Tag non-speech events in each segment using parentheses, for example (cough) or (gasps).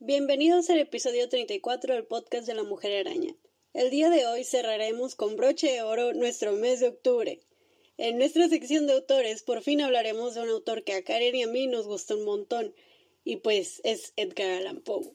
Bienvenidos al episodio 34 del podcast de la Mujer Araña. El día de hoy cerraremos con broche de oro nuestro mes de octubre. En nuestra sección de autores por fin hablaremos de un autor que a Karen y a mí nos gustó un montón y pues es Edgar Allan Poe.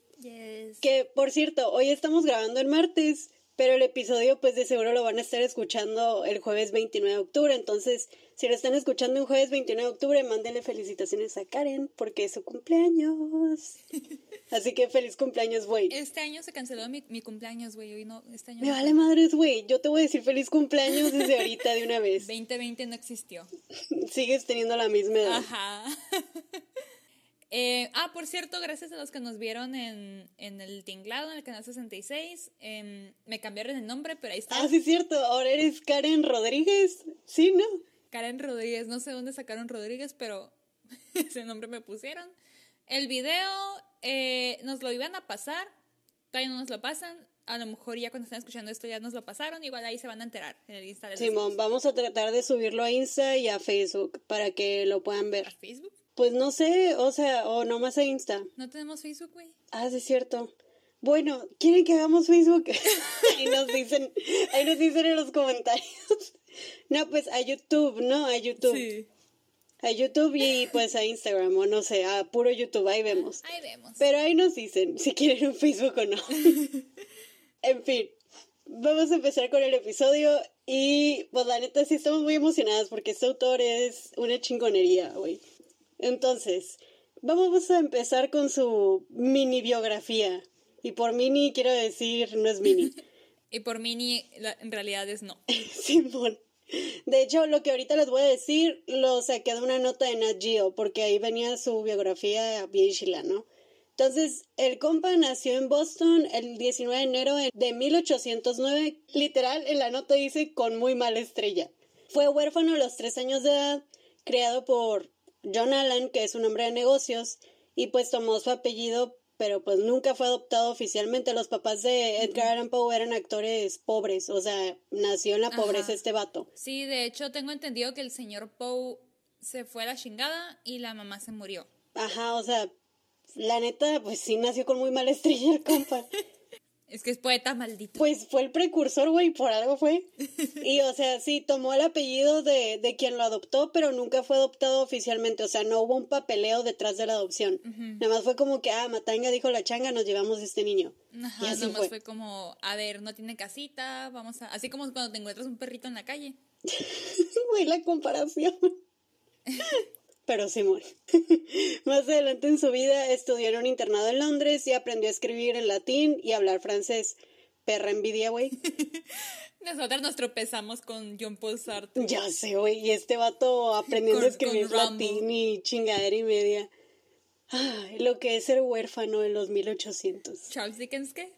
Que por cierto, hoy estamos grabando el martes, pero el episodio pues de seguro lo van a estar escuchando el jueves 29 de octubre, entonces si lo están escuchando el jueves 29 de octubre, mándenle felicitaciones a Karen porque es su cumpleaños. (laughs) Así que feliz cumpleaños, güey. Este año se canceló mi, mi cumpleaños, güey. Hoy no, este año Me vale madres, güey. Yo te voy a decir feliz cumpleaños desde ahorita de una vez. (laughs) 2020 no existió. (laughs) Sigues teniendo la misma edad. Ajá. Eh, ah, por cierto, gracias a los que nos vieron en, en el tinglado, en el canal 66, em, me cambiaron el nombre, pero ahí está. Ah, sí, es cierto. Ahora eres Karen Rodríguez. Sí, ¿no? Karen Rodríguez, no sé dónde sacaron Rodríguez, pero (laughs) ese nombre me pusieron. El video eh, nos lo iban a pasar, todavía no nos lo pasan. A lo mejor ya cuando están escuchando esto ya nos lo pasaron, igual ahí se van a enterar en el Insta. Simón, vamos a tratar de subirlo a Insta y a Facebook para que lo puedan ver. ¿A Facebook? Pues no sé, o sea, o nomás a Insta. No tenemos Facebook, güey. Ah, sí, es cierto. Bueno, ¿quieren que hagamos Facebook? (laughs) ahí nos dicen, ahí nos dicen en los comentarios. (laughs) no, pues a YouTube, ¿no? A YouTube. Sí. A YouTube y pues a Instagram, o no sé, a puro YouTube, ahí vemos. Ahí vemos. Pero ahí nos dicen si quieren un Facebook o no. (laughs) en fin, vamos a empezar con el episodio y pues la neta sí estamos muy emocionadas porque este autor es una chingonería, güey. Entonces, vamos a empezar con su mini biografía. Y por mini quiero decir, no es mini. (laughs) y por mini en realidad es no. (laughs) Simón. De hecho, lo que ahorita les voy a decir lo saqué de una nota de Nat Geo, porque ahí venía su biografía bien chila, ¿no? Entonces, el compa nació en Boston el 19 de enero de 1809. Literal, en la nota dice con muy mala estrella. Fue huérfano a los tres años de edad, criado por John Allen, que es un hombre de negocios, y pues tomó su apellido, pero pues nunca fue adoptado oficialmente. Los papás de Edgar Allan Poe eran actores pobres, o sea, nació en la pobreza este vato. Sí, de hecho tengo entendido que el señor Poe se fue a la chingada y la mamá se murió. Ajá, o sea, la neta, pues sí nació con muy mala estrella el compa. (laughs) Es que es poeta maldito. Pues fue el precursor, güey, por algo fue. (laughs) Y, o sea, sí, tomó el apellido de, de quien lo adoptó, pero nunca fue adoptado oficialmente. O sea, no hubo un papeleo detrás de la adopción. Nada más fue como que, ah, Matanga dijo la changa, nos llevamos a este niño. Ajá, y así nada más fue. como, a ver, no tiene casita, vamos a... Así como cuando te encuentras un perrito en la calle. (laughs) Güey, la comparación (laughs) pero Simón. (laughs) Más adelante en su vida estudió en un internado en Londres y aprendió a escribir en latín y hablar francés. Perra envidia, güey. (laughs) Nosotros nos tropezamos con John Paul Sartre. Ya sé, güey. Y este vato aprendiendo a escribir latín y chingadera y media. Ay, lo que es ser huérfano en los 1800. ¿Charles Dickens qué?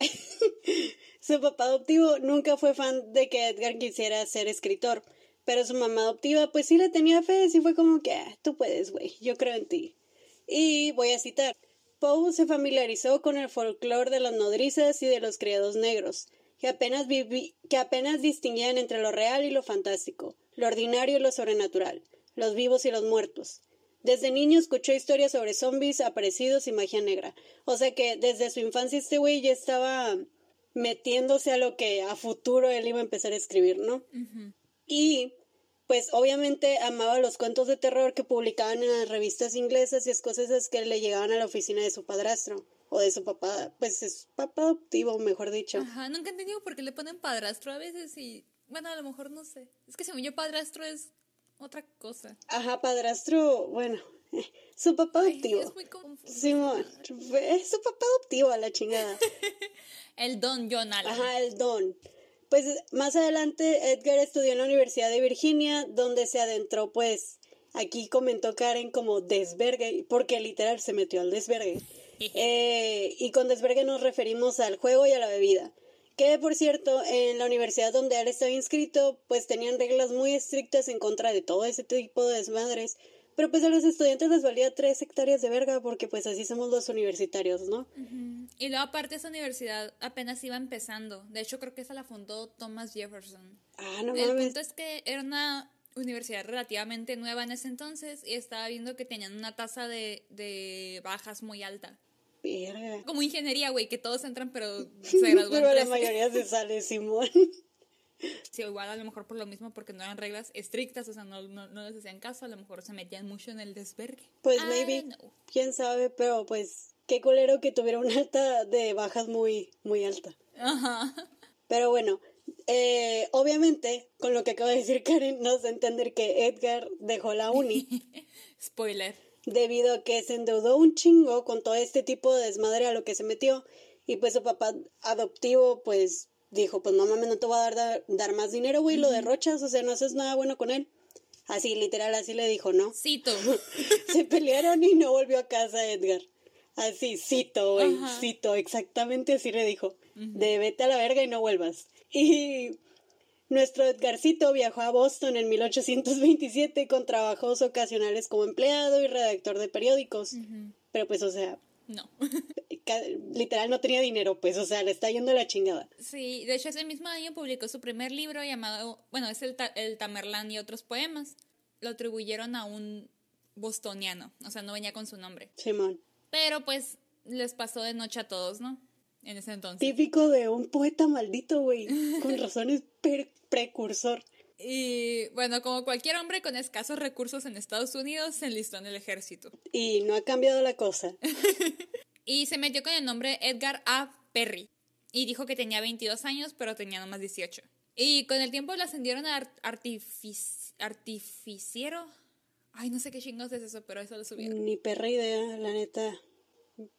(laughs) Su papá adoptivo nunca fue fan de que Edgar quisiera ser escritor pero su mamá adoptiva, pues sí le tenía fe, sí fue como que, ah, tú puedes, güey, yo creo en ti. Y voy a citar, Poe se familiarizó con el folclore de las nodrizas y de los criados negros, que apenas, que apenas distinguían entre lo real y lo fantástico, lo ordinario y lo sobrenatural, los vivos y los muertos. Desde niño escuchó historias sobre zombies, aparecidos y magia negra. O sea que desde su infancia este güey ya estaba metiéndose a lo que a futuro él iba a empezar a escribir, ¿no? Y pues obviamente amaba los cuentos de terror que publicaban en las revistas inglesas y es cosas que le llegaban a la oficina de su padrastro o de su papá, pues es papá adoptivo, mejor dicho. Ajá, nunca he entendido por qué le ponen padrastro a veces y bueno, a lo mejor no sé. Es que según yo padrastro es otra cosa. Ajá, padrastro, bueno, (laughs) su papá adoptivo. es muy Simón, es su papá adoptivo a la chingada. (laughs) el don John Allen. Ajá, el don. Pues más adelante Edgar estudió en la Universidad de Virginia, donde se adentró, pues, aquí comentó Karen como desvergue, porque literal se metió al desvergue. (laughs) Eh, y con desvergue nos referimos al juego y a la bebida. Que por cierto, en la universidad donde él estaba inscrito, pues tenían reglas muy estrictas en contra de todo ese tipo de desmadres, Pero pues a los estudiantes les valía tres hectáreas de verga porque pues así somos los universitarios, ¿no? Y luego aparte esa universidad apenas iba empezando. De hecho creo que esa la fundó Thomas Jefferson. Ah, no El mames. punto es que era una universidad relativamente nueva en ese entonces y estaba viendo que tenían una tasa de, de bajas muy alta. Verga. Como ingeniería, güey, que todos entran pero (laughs) se gradúan Pero la mayoría se sale, Simón. (laughs) Sí, igual a lo mejor por lo mismo porque no eran reglas estrictas, o sea, no, no, no les hacían caso, a lo mejor se metían mucho en el desvergue. Pues I maybe, quién sabe, pero pues qué culero que tuviera una alta de bajas muy, muy alta. Ajá. Pero bueno, eh, obviamente, con lo que acaba de decir Karen, nos da a entender que Edgar dejó la uni (laughs) Spoiler. debido a que se endeudó un chingo con todo este tipo de desmadre a lo que se metió y pues su papá adoptivo pues dijo, pues no mames, no te voy a dar, dar, más dinero, güey, lo derrochas, o sea, no haces nada bueno con él. Así, literal, así le dijo, ¿no? Cito. (laughs) Se pelearon y no volvió a casa Edgar. Así, cito, güey, cito, exactamente así le dijo. De vete a la verga y no vuelvas. Y nuestro Edgarcito viajó a Boston en 1827 con trabajos ocasionales como empleado y redactor de periódicos. Pero pues, o sea, No. (laughs) literal no tenía dinero, pues, o sea, le está yendo la chingada. Sí, de hecho ese mismo año publicó su primer libro llamado, bueno, es el, Ta- el Tamerlán y otros poemas. Lo atribuyeron a un bostoniano, o sea, no venía con su nombre. Simón. Pero pues les pasó de noche a todos, ¿no? En ese entonces. Típico de un poeta maldito, güey. Con razones precursor. Y bueno, como cualquier hombre con escasos recursos en Estados Unidos, se enlistó en el ejército. Y no ha cambiado la cosa. (laughs) Y se metió con el nombre Edgar A. Perry. Y dijo que tenía 22 años, pero tenía nomás 18. Y con el tiempo lo ascendieron a art- artific- artificiero. Ay, no sé qué chingos es eso, pero eso lo subieron. Ni perra idea, la neta.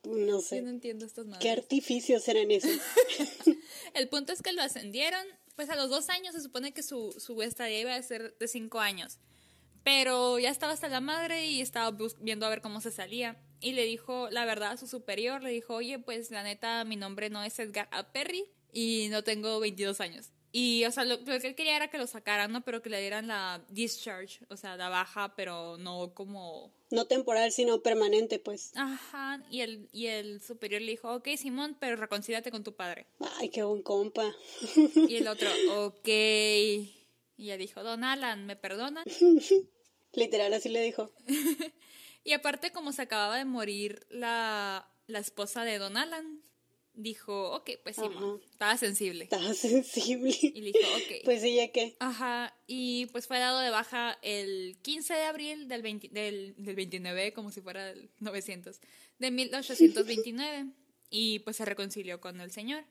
No Yo sé. no entiendo estas madres. ¿Qué artificios eran esos? (laughs) El punto es que lo ascendieron, pues a los dos años se supone que su, su estadía iba a ser de cinco años. Pero ya estaba hasta la madre y estaba viendo a ver cómo se salía. Y le dijo la verdad a su superior, le dijo, oye, pues la neta, mi nombre no es Edgar A. Perry y no tengo 22 años. Y, o sea, lo, lo que él quería era que lo sacaran, ¿no? Pero que le dieran la discharge, o sea, la baja, pero no como No temporal, sino permanente, pues. Ajá, y el, y el superior le dijo, ok, Simón, pero reconcíliate con tu padre. Ay, qué buen compa. Y el otro, ok. Y ella dijo, Don Alan, ¿me perdona? (laughs) Literal, así le dijo. (laughs) Y aparte, como se acababa de morir la, la esposa de Don Alan, dijo, ok, pues Simón, estaba sensible. Estaba sensible. Y le dijo, ok. (laughs) Pues sí, ya que. Ajá, y pues fue dado de baja el 15 de abril del, 20 del, del 29, como si fuera el 900, de 1829, y pues se reconcilió con el señor.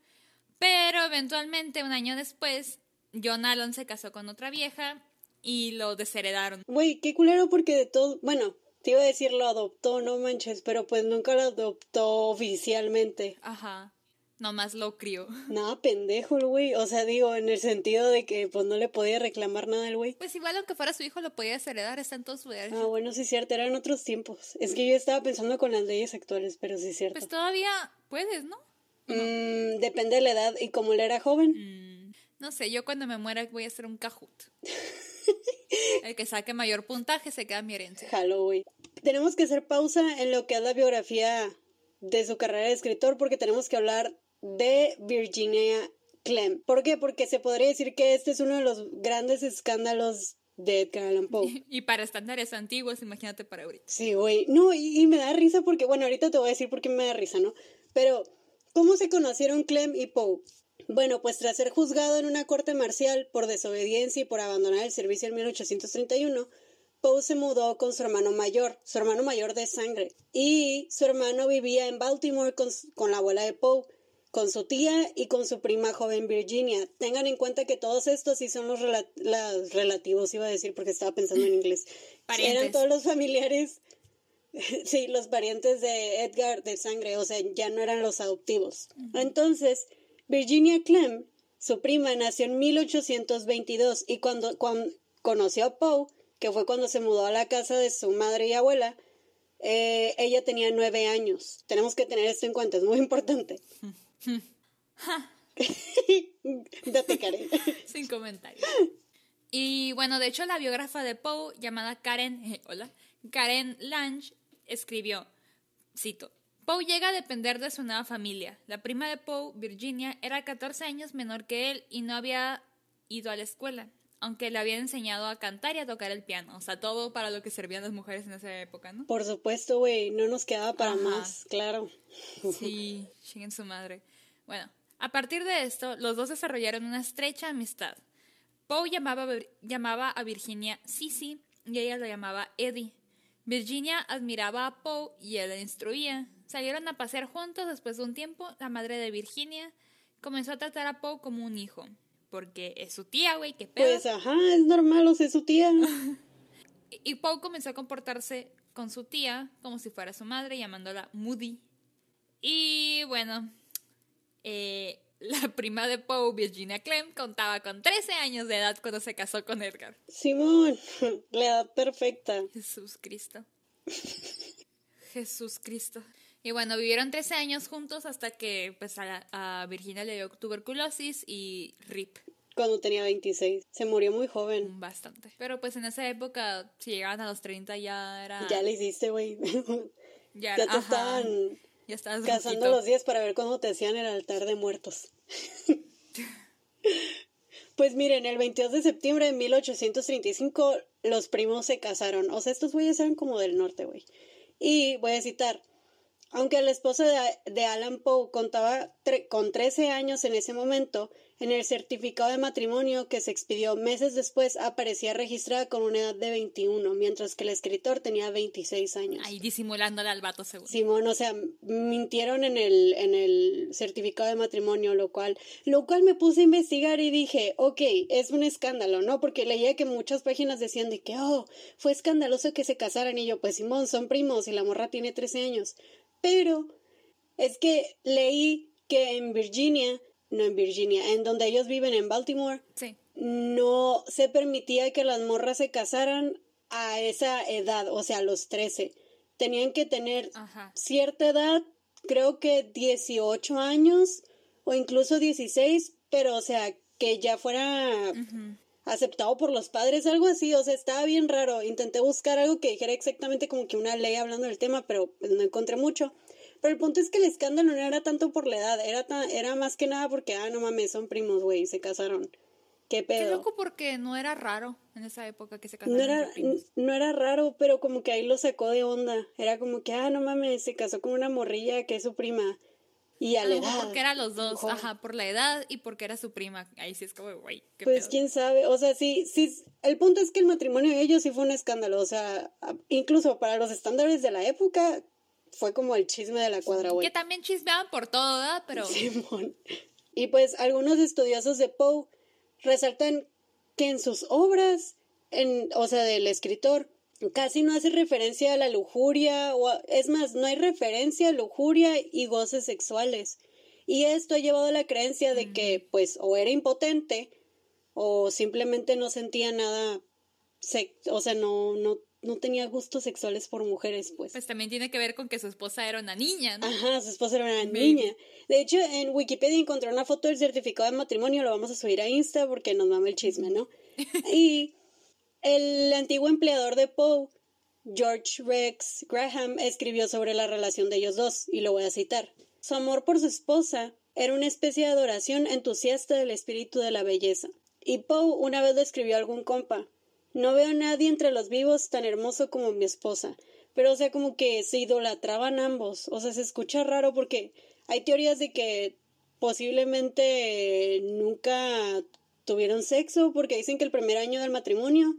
Pero eventualmente, un año después, John Allen se casó con otra vieja y lo desheredaron. Güey, qué culero porque de todo. Bueno, te iba a decir lo adoptó, no manches, pero pues nunca lo adoptó oficialmente. Ajá, nomás lo crió. Nada, pendejo el güey. O sea, digo, en el sentido de que pues no le podía reclamar nada al güey. Pues igual aunque fuera su hijo lo podía desheredar, está en todo su derecho. Ah, bueno, sí es cierto, eran otros tiempos. Es que yo estaba pensando con las leyes actuales, pero sí es cierto. Pues todavía puedes, ¿no? Mm, depende de la edad y como él era joven. Mm, no sé, yo cuando me muera voy a hacer un cajut. (laughs) El que saque mayor puntaje se queda mi herencia. Güey. Tenemos que hacer pausa en lo que es la biografía de su carrera de escritor porque tenemos que hablar de Virginia Clem. ¿Por qué? Porque se podría decir que este es uno de los grandes escándalos de Edgar Allan Poe. (laughs) Y para estándares antiguos, imagínate para ahorita. Sí, güey. No, y, y me da risa porque, bueno, ahorita te voy a decir por qué me da risa, ¿no? Pero, ¿cómo se conocieron Clem y Poe? Bueno, pues tras ser juzgado en una corte marcial por desobediencia y por abandonar el servicio en 1831, Poe se mudó con su hermano mayor, su hermano mayor de sangre, y su hermano vivía en Baltimore con, con la abuela de Poe, con su tía y con su prima joven Virginia. Tengan en cuenta que todos estos sí son los rela- las relativos, iba a decir porque estaba pensando en (laughs) inglés. Parientes. Eran todos los familiares (laughs) Sí, los parientes de Edgar de sangre, o sea, ya no eran los adoptivos. Entonces, Virginia Clem, su prima, nació en 1822 y cuando, cuando conoció a Poe, que fue cuando se mudó a la casa de su madre y abuela, eh, ella tenía nueve años. Tenemos que tener esto en cuenta, es muy importante. (laughs) Date, Karen. Sin comentarios. Y bueno, de hecho, la biógrafa de Poe, llamada Karen, (laughs) hola, Karen Lange escribió, cito, Poe llega a depender de su nueva familia. La prima de Poe, Virginia, era 14 años menor que él y no había ido a la escuela, aunque le habían enseñado a cantar y a tocar el piano. O sea, todo para lo que servían las mujeres en esa época, ¿no? Por supuesto, güey, no nos quedaba para más, claro. Sí, chinguen su madre. Bueno, a partir de esto, los dos desarrollaron una estrecha amistad. Poe llamaba, llamaba a Virginia Sissy y ella lo llamaba Eddie. Virginia admiraba a Poe y él la instruía. Salieron a pasear juntos después de un tiempo. La madre de Virginia comenzó a tratar a Poe como un hijo. Porque es su tía, güey, qué pedo. Pues ajá, es normal, o sea, es su tía. (laughs) y Poe comenzó a comportarse con su tía como si fuera su madre, llamándola Moody. Y bueno, eh, la prima de Poe, Virginia Clem, contaba con 13 años de edad cuando se casó con Edgar. Simón, (laughs) la edad perfecta. Jesús Cristo. Jesús Cristo. Y bueno, vivieron 13 años juntos hasta que pues, a, Virginia le dio tuberculosis y RIP. Cuando tenía 26. Se murió muy joven. Bastante. Pero pues en esa época, si llegaban a los 30 ya era... Ya le hiciste, güey. (laughs) ya, ya te estaban ya Cazando los días para ver cuándo te hacían el altar de muertos. (laughs) pues miren, el 22 de septiembre de 1835 los primos se casaron. O sea, estos güeyes eran como del norte, güey. Y voy a citar, aunque la esposa de, Alan Poe contaba con 13 años en ese momento, en el certificado de matrimonio que se expidió meses después aparecía registrada con una edad de 21, mientras que el escritor tenía 26 años. Ahí disimulándole al vato seguro. Simón, o sea, mintieron en el, en el certificado de matrimonio, lo cual, lo cual me puse a investigar y dije, ok, es un escándalo, ¿no? Porque leía que muchas páginas decían de que, oh, fue escandaloso que se casaran y yo, pues Simón, son primos y la morra tiene 13 años. Pero es que leí que en Virginia, no en Virginia, en donde ellos viven en Baltimore, no se permitía que las morras se casaran a esa edad, o sea, a los 13. Tenían que tener cierta edad, creo que 18 años o incluso 16, pero o sea, que ya fuera aceptado por los padres, algo así, o sea, estaba bien raro. Intenté buscar algo que dijera exactamente como que una ley hablando del tema, pero pues, no encontré mucho. Pero el punto es que el escándalo no era tanto por la edad, era, era más que nada porque, ah, no mames, son primos, güey, se casaron. ¿Qué pedo? Qué loco porque no era raro en esa época que se casaron. No era, no era raro, pero como que ahí lo sacó de onda. Era como que, ah, no mames, se casó con una morrilla que es su prima. Y a la edad. Porque eran los dos, ajá, por la edad y porque era su prima. Ahí sí es como, güey, Pues quién sabe, o sea, sí, sí, el punto es que el matrimonio de ellos sí fue un escándalo, o sea, incluso para los estándares de la época fue como el chisme de la cuadra, güey. Que también chismeaban por todo, ¿verdad? Pero... (laughs) Simón. Y pues algunos estudiosos de Poe resaltan que en sus obras, en, o sea, del escritor, casi no hace referencia a la lujuria, o es más, no hay referencia a lujuria y goces sexuales. Y esto ha llevado a la creencia de que, pues, o era impotente, o simplemente no sentía nada, o sea, no, no, no tenía gustos sexuales por mujeres, pues. Pues también tiene que ver con que su esposa era una niña, ¿no? Ajá, su esposa era una niña. De hecho, en Wikipedia encontré una foto del certificado de matrimonio, lo vamos a subir a Insta porque nos mama el chisme, ¿no? (laughs) y el antiguo empleador de Poe, George Rex Graham, escribió sobre la relación de ellos dos, y lo voy a citar. Su amor por su esposa era una especie de adoración entusiasta del espíritu de la belleza. Y Poe una vez lo escribió a algún compa. No veo a nadie entre los vivos tan hermoso como mi esposa. Pero, o sea, como que se idolatraban ambos. O sea, se escucha raro porque hay teorías de que posiblemente nunca tuvieron sexo porque dicen que el primer año del matrimonio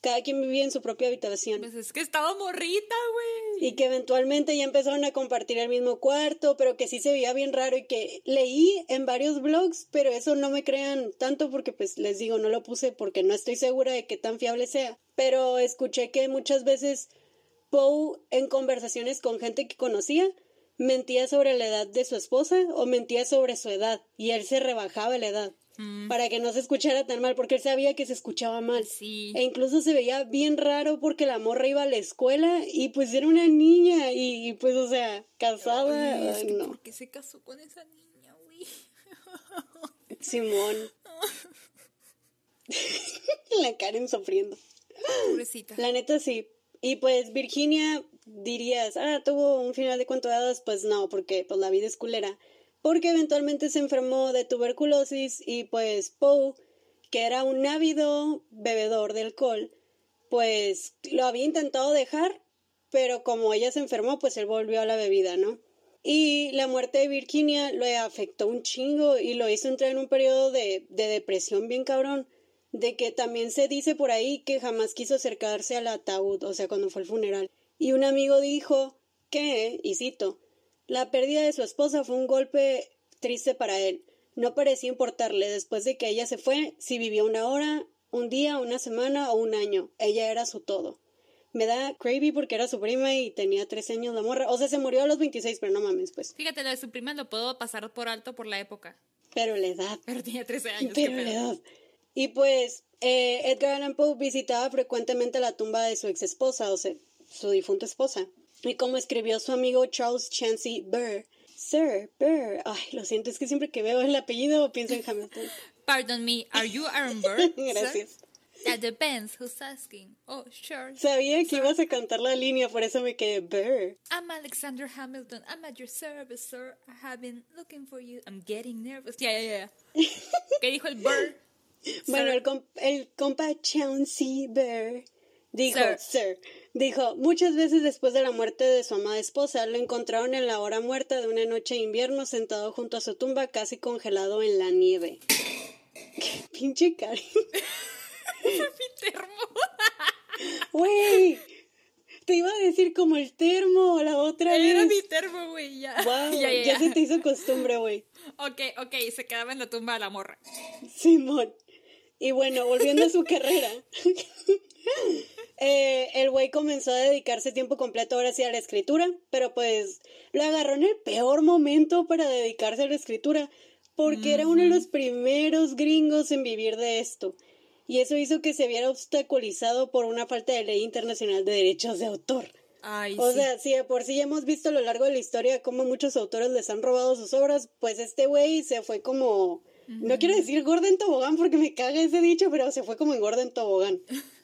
cada quien vivía en su propia habitación. Pues es que estaba morrita, güey. Y que eventualmente ya empezaron a compartir el mismo cuarto, pero que sí se veía bien raro y que leí en varios blogs, pero eso no me crean tanto porque pues les digo, no lo puse porque no estoy segura de qué tan fiable sea. Pero escuché que muchas veces Poe en conversaciones con gente que conocía mentía sobre la edad de su esposa o mentía sobre su edad y él se rebajaba la edad. Mm. para que no se escuchara tan mal, porque él sabía que se escuchaba mal. Sí. E incluso se veía bien raro porque la morra iba a la escuela y pues era una niña y, pues, o sea, casada. no. ¿Por qué se casó con esa niña, güey? (laughs) Simón. (laughs) la Karen sufriendo. Pobrecita. La neta sí. Y pues Virginia dirías, ah, tuvo un final de cuento de hadas, pues no, porque pues la vida es culera. Porque eventualmente se enfermó de tuberculosis y pues Poe, que era un ávido bebedor de alcohol, pues lo había intentado dejar, pero como ella se enfermó, pues él volvió a la bebida, ¿no? Y la muerte de Virginia lo afectó un chingo y lo hizo entrar en un periodo de, de depresión bien cabrón. De que también se dice por ahí que jamás quiso acercarse al ataúd, o sea, cuando fue el funeral. Y un amigo dijo que, y cito, la pérdida de su esposa fue un golpe triste para él. No parecía importarle después de que ella se fue si vivió una hora, un día, una semana o un año. Ella era su todo me da crazy porque era su prima y tenía 13 años la morra. O sea, se murió a los 26, pero no mames, pues. Fíjate, lo de su prima lo puedo pasar por alto por la época. Pero la edad. Pero tenía 13 años. Pero la edad. Y pues, eh, Edgar Allan Poe visitaba frecuentemente la tumba de su ex esposa, o sea, su difunta esposa. Y como escribió su amigo Charles Chancey Burr, Sir Burr, ay, lo siento, es que siempre que veo el apellido pienso en Hamilton. (laughs) Pardon me, are you Aaron (laughs) Burr? Gracias. That depends who's asking. Oh, sure. Sabía que ibas a cantar la línea, por eso me quedé Burr. I'm Alexander Hamilton. I'm at your service, sir. I have been looking for you. I'm getting nervous. Yeah, yeah, yeah. (laughs) ¿Qué dijo el Burr? Bueno, el, comp el compa Chauncey Burr dijo, sir. Dijo, muchas veces después de la muerte de su amada esposa, lo encontraron en la hora muerta de una noche de invierno sentado junto a su tumba casi congelado en la nieve. (laughs) Qué pinche cari. mi termo. (laughs) Güey, te iba a decir como el termo la otra vez. Era mi termo, güey, ya. Wow, (laughs) ya, ya, ya, se te hizo costumbre, güey. Ok, ok, se quedaba en la tumba de la morra. Simón. Y bueno, volviendo a su carrera. Eh, el güey comenzó a dedicarse tiempo completo ahora sí a la escritura, pero pues lo agarró en el peor momento para dedicarse a la escritura, porque era uno de los primeros gringos en vivir de esto y eso hizo que se viera obstaculizado por una falta de ley internacional de derechos de autor. Ay, o sí. sea, si de por sí hemos visto a lo largo de la historia cómo muchos autores les han robado sus obras, pues este güey se fue como... No quiero decir Gordon Tobogán porque me caga ese dicho, pero se fue como en Gordon Tobogán. (laughs)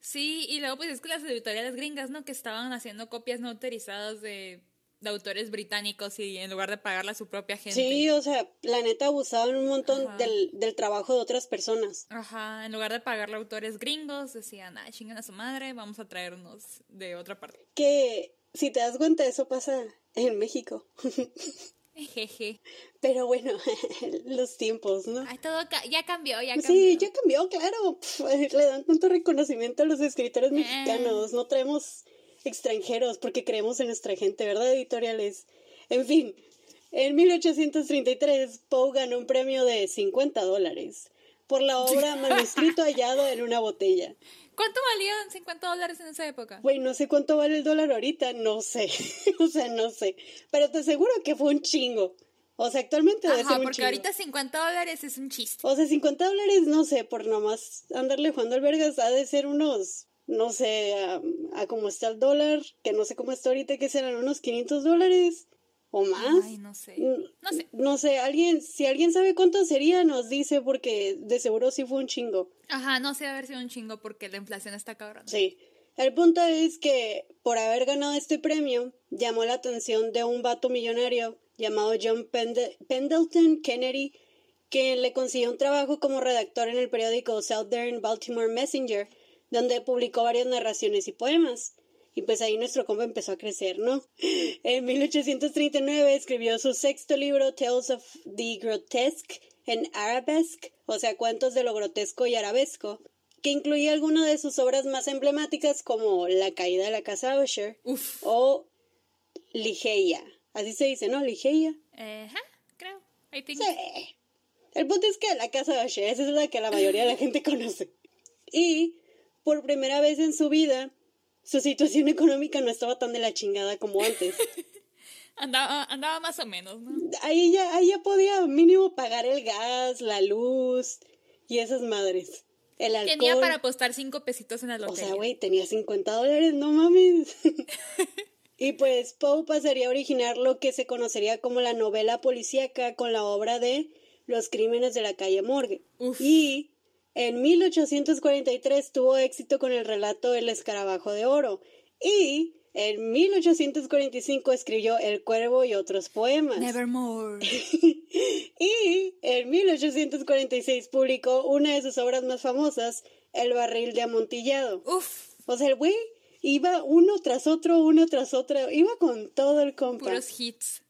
Sí, y luego pues es que las editoriales gringas, ¿no? Que estaban haciendo copias no autorizadas de de autores británicos y en lugar de pagarle a su propia gente. Sí, o sea, la neta abusaban un montón del, del, trabajo de otras personas. Ajá, en lugar de pagarle a autores gringos, decían, ah, chingan a su madre, vamos a traernos de otra parte. Que, si te das cuenta, eso pasa en México. (laughs) (laughs) Jeje. Pero bueno, (laughs) los tiempos, ¿no? Ay, todo ca ya cambió, ya cambió. Sí, ya cambió, claro. Pff, (laughs) le dan tanto reconocimiento a los escritores mexicanos. No traemos extranjeros porque creemos en nuestra gente, ¿verdad? Editoriales. En fin, en 1833 Poe ganó un premio de 50 dólares por la obra Manuscrito hallado en una botella. ¿Cuánto valían 50 dólares en esa época? Güey, no sé cuánto vale el dólar ahorita, no sé. (laughs) o sea, no sé. Pero te aseguro que fue un chingo. O sea, actualmente debe Ajá, ser un porque chingo. ahorita 50 dólares es un chiste. O sea, 50 dólares, no sé, por nomás andarle jugando al vergas, ha de ser unos, no sé, a, a cómo está el dólar, que no sé cómo está ahorita, que serán unos 500 dólares o más. Ay, no sé. Mm, No sé. No sé, alguien, si alguien sabe cuánto sería, nos dice, porque de seguro sí fue un chingo. Ajá, no sé haber sido un chingo porque la inflación está cabrón. Sí. El punto es que por haber ganado este premio, llamó la atención de un vato millonario llamado John Pende- Pendleton Kennedy, que le consiguió un trabajo como redactor en el periódico Southern Baltimore Messenger, donde publicó varias narraciones y poemas. Y pues ahí nuestro compa empezó a crecer, ¿no? (gasps) En 1839 escribió su sexto libro, Tales of the Grotesque en Arabesque, o sea, cuentos de lo grotesco y arabesco, que incluía algunas de sus obras más emblemáticas como La caída de la casa Usher Uf. o Ligeia. Así se dice, ¿no? Ligeia. Ajá, creo. I think. Sí. El punto es que la casa Usher, esa es la que la mayoría de la gente (laughs) conoce. Y por primera vez en su vida, su situación económica no estaba tan de la chingada como antes. (laughs) Andaba, andaba más o menos, ¿no? Ahí ya, ahí ya podía mínimo pagar el gas, la luz y esas madres. El alcohol. Tenía para apostar cinco pesitos en la O lotería. sea, güey, tenía 50 dólares, no mames. (laughs) y pues Poe pasaría a originar lo que se conocería como la novela policíaca con la obra de Los crímenes de la calle Morgue. Uf. Y en 1843 tuvo éxito con el relato El escarabajo de oro, Y en 1845 escribió El Cuervo y otros poemas. Nevermore. (laughs) y en 1846 publicó una de sus obras más famosas, El Barril de Amontillado. Uf. O sea, el güey iba uno tras otro, uno tras otro, iba con todo el compa. Puros hits.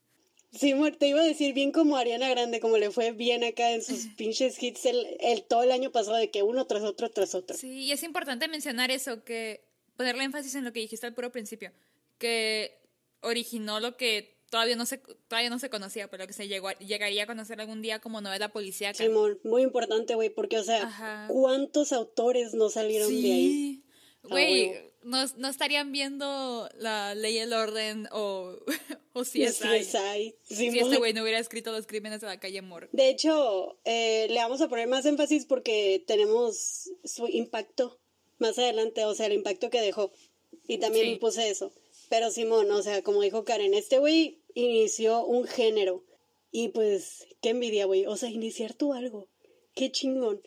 Sí, te iba a decir bien como Ariana Grande, como le fue bien acá en sus (laughs) pinches hits el, el, todo el año pasado, de que uno tras otro tras otro. Sí, y es importante mencionar eso, que ponerle énfasis en lo que dijiste al puro principio, que originó lo que todavía no se, todavía no se conocía, pero que se llegó llegaría a conocer algún día como novela policíaca. Simón, muy importante, güey, porque, o sea, ¿cuántos autores no salieron de ahí? Güey, no, no, estarían viendo la ley y el orden o, (laughs) o si es si este güey no hubiera escrito los crímenes de la calle Moore. De hecho, eh, le vamos a poner más énfasis porque tenemos su impacto más adelante, o sea, el impacto que dejó. Y también puse eso. Pero Simón, o sea, como dijo Karen, este güey inició un género. Y pues, qué envidia, güey. O sea, iniciar tú algo. Qué chingón.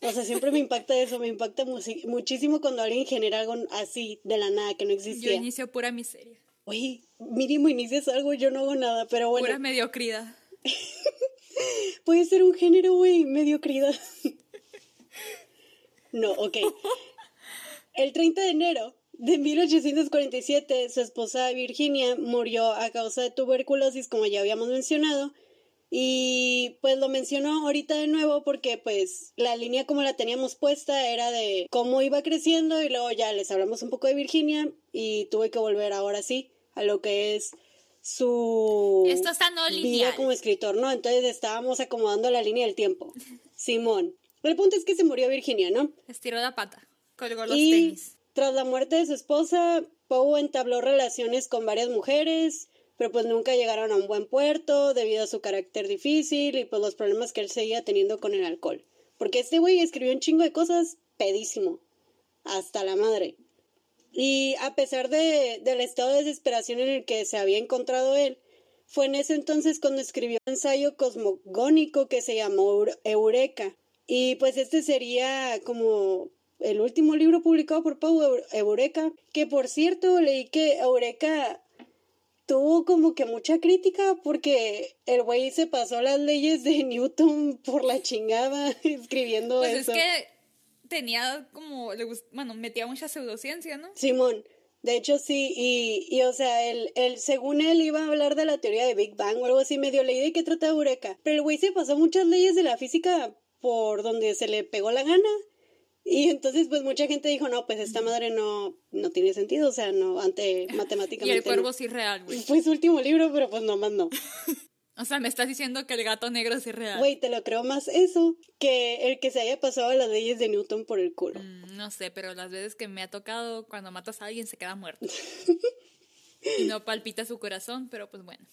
O sea, siempre me impacta eso, me impacta muchísimo cuando alguien genera algo así de la nada que no existía. Yo inicio pura miseria. Oye, mínimo inicias algo, yo no hago nada, pero bueno. Pura mediocridad. (laughs) Puede ser un género, güey, mediocridad. (laughs) no, ok. El 30 de enero de 1847, su esposa Virginia murió a causa de tuberculosis, como ya habíamos mencionado. Y pues lo mencionó ahorita de nuevo porque pues la línea como la teníamos puesta era de cómo iba creciendo y luego ya les hablamos un poco de Virginia y tuve que volver ahora sí a lo que es su Esto está no vida como escritor, ¿no? Entonces estábamos acomodando la línea del tiempo. Simón. El punto es que se murió Virginia, ¿no? Estiró la pata, colgó los tenis. Tras la muerte de su esposa, Poe entabló relaciones con varias mujeres, pero pues nunca llegaron a un buen puerto debido a su carácter difícil y pues los problemas que él seguía teniendo con el alcohol. Porque este güey escribió un chingo de cosas pedísimo. Hasta la madre. Y a pesar de, del estado de desesperación en el que se había encontrado él, fue en ese entonces cuando escribió un ensayo cosmogónico que se llamó Eureka. Y pues este sería como el último libro publicado por Pau Eureka, que por cierto leí que Eureka tuvo como que mucha crítica porque el güey se pasó las leyes de Newton por la chingada (laughs) escribiendo pues eso. Pues es que tenía como, le bueno, metía mucha pseudociencia, ¿no? Simón, de hecho sí, y, y o sea, él, él, según él iba a hablar de la teoría de Big Bang o algo así, medio leí de qué trata Eureka, pero el güey se pasó muchas leyes de la física por donde se le pegó la gana y entonces, pues mucha gente dijo, no, pues esta madre no, no tiene sentido, o sea, no, ante matemáticamente. (laughs) y el cuervo sí es real, güey. Fue su último libro, pero pues nomás no. (laughs) o sea, me estás diciendo que el gato negro sí es real. Güey, te lo creo más eso que el que se haya pasado las leyes de Newton por el culo. Mm, no sé, pero las veces que me ha tocado, cuando matas a alguien se queda muerto. (laughs) y no palpita su corazón, pero pues bueno.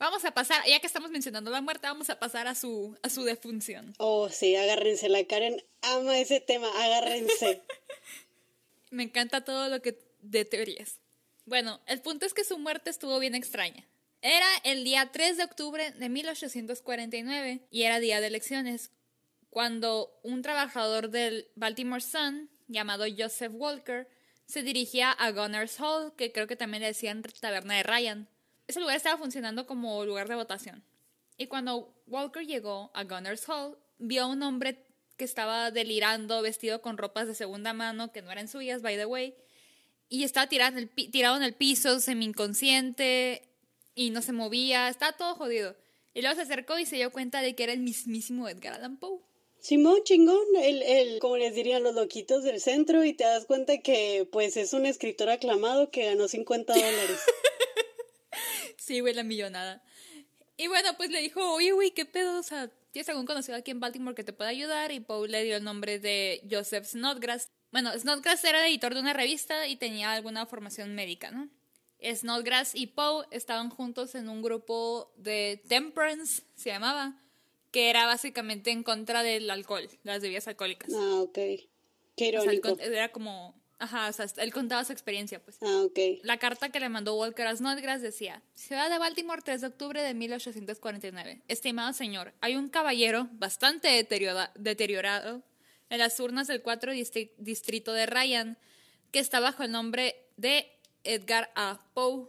Vamos a pasar, ya que estamos mencionando la muerte, vamos a pasar a su, a su defunción. Oh, sí, agárrense. La Karen ama ese tema, agárrense. (laughs) Me encanta todo lo que de teorías. Bueno, el punto es que su muerte estuvo bien extraña. Era el día 3 de octubre de 1849 y era día de elecciones, cuando un trabajador del Baltimore Sun, llamado Joseph Walker, se dirigía a Gunners Hall, que creo que también le decían Taberna de Ryan ese lugar estaba funcionando como lugar de votación. Y cuando Walker llegó a Gunners Hall, vio a un hombre que estaba delirando, vestido con ropas de segunda mano, que no eran suyas, by the way, y estaba tirado en el, tirado en el piso, semi-inconsciente, y no se movía, estaba todo jodido. Y luego se acercó y se dio cuenta de que era el mismísimo Edgar Allan Poe. Simón, chingón, el, el, como les dirían los loquitos del centro, y te das cuenta que, pues, es un escritor aclamado que ganó 50 dólares. (laughs) Sí, güey, la millonada. Y bueno, pues le dijo, oye, güey, ¿qué pedo? O sea, ¿tienes algún conocido aquí en Baltimore que te pueda ayudar? Y Paul le dio el nombre de Joseph Snodgrass. Bueno, Snodgrass era editor de una revista y tenía alguna formación médica, ¿no? Snodgrass y Poe estaban juntos en un grupo de temperance, se llamaba, que era básicamente en contra del alcohol, las bebidas alcohólicas. Ah, ok. Qué irónico. era como Ajá, o sea, él contaba su experiencia, pues. Ah, ok. La carta que le mandó Walker a Snodgrass decía, Ciudad de Baltimore, 3 de octubre de 1849. Estimado señor, hay un caballero bastante deteriorado en las urnas del 4 distrito de Ryan que está bajo el nombre de Edgar A. Poe.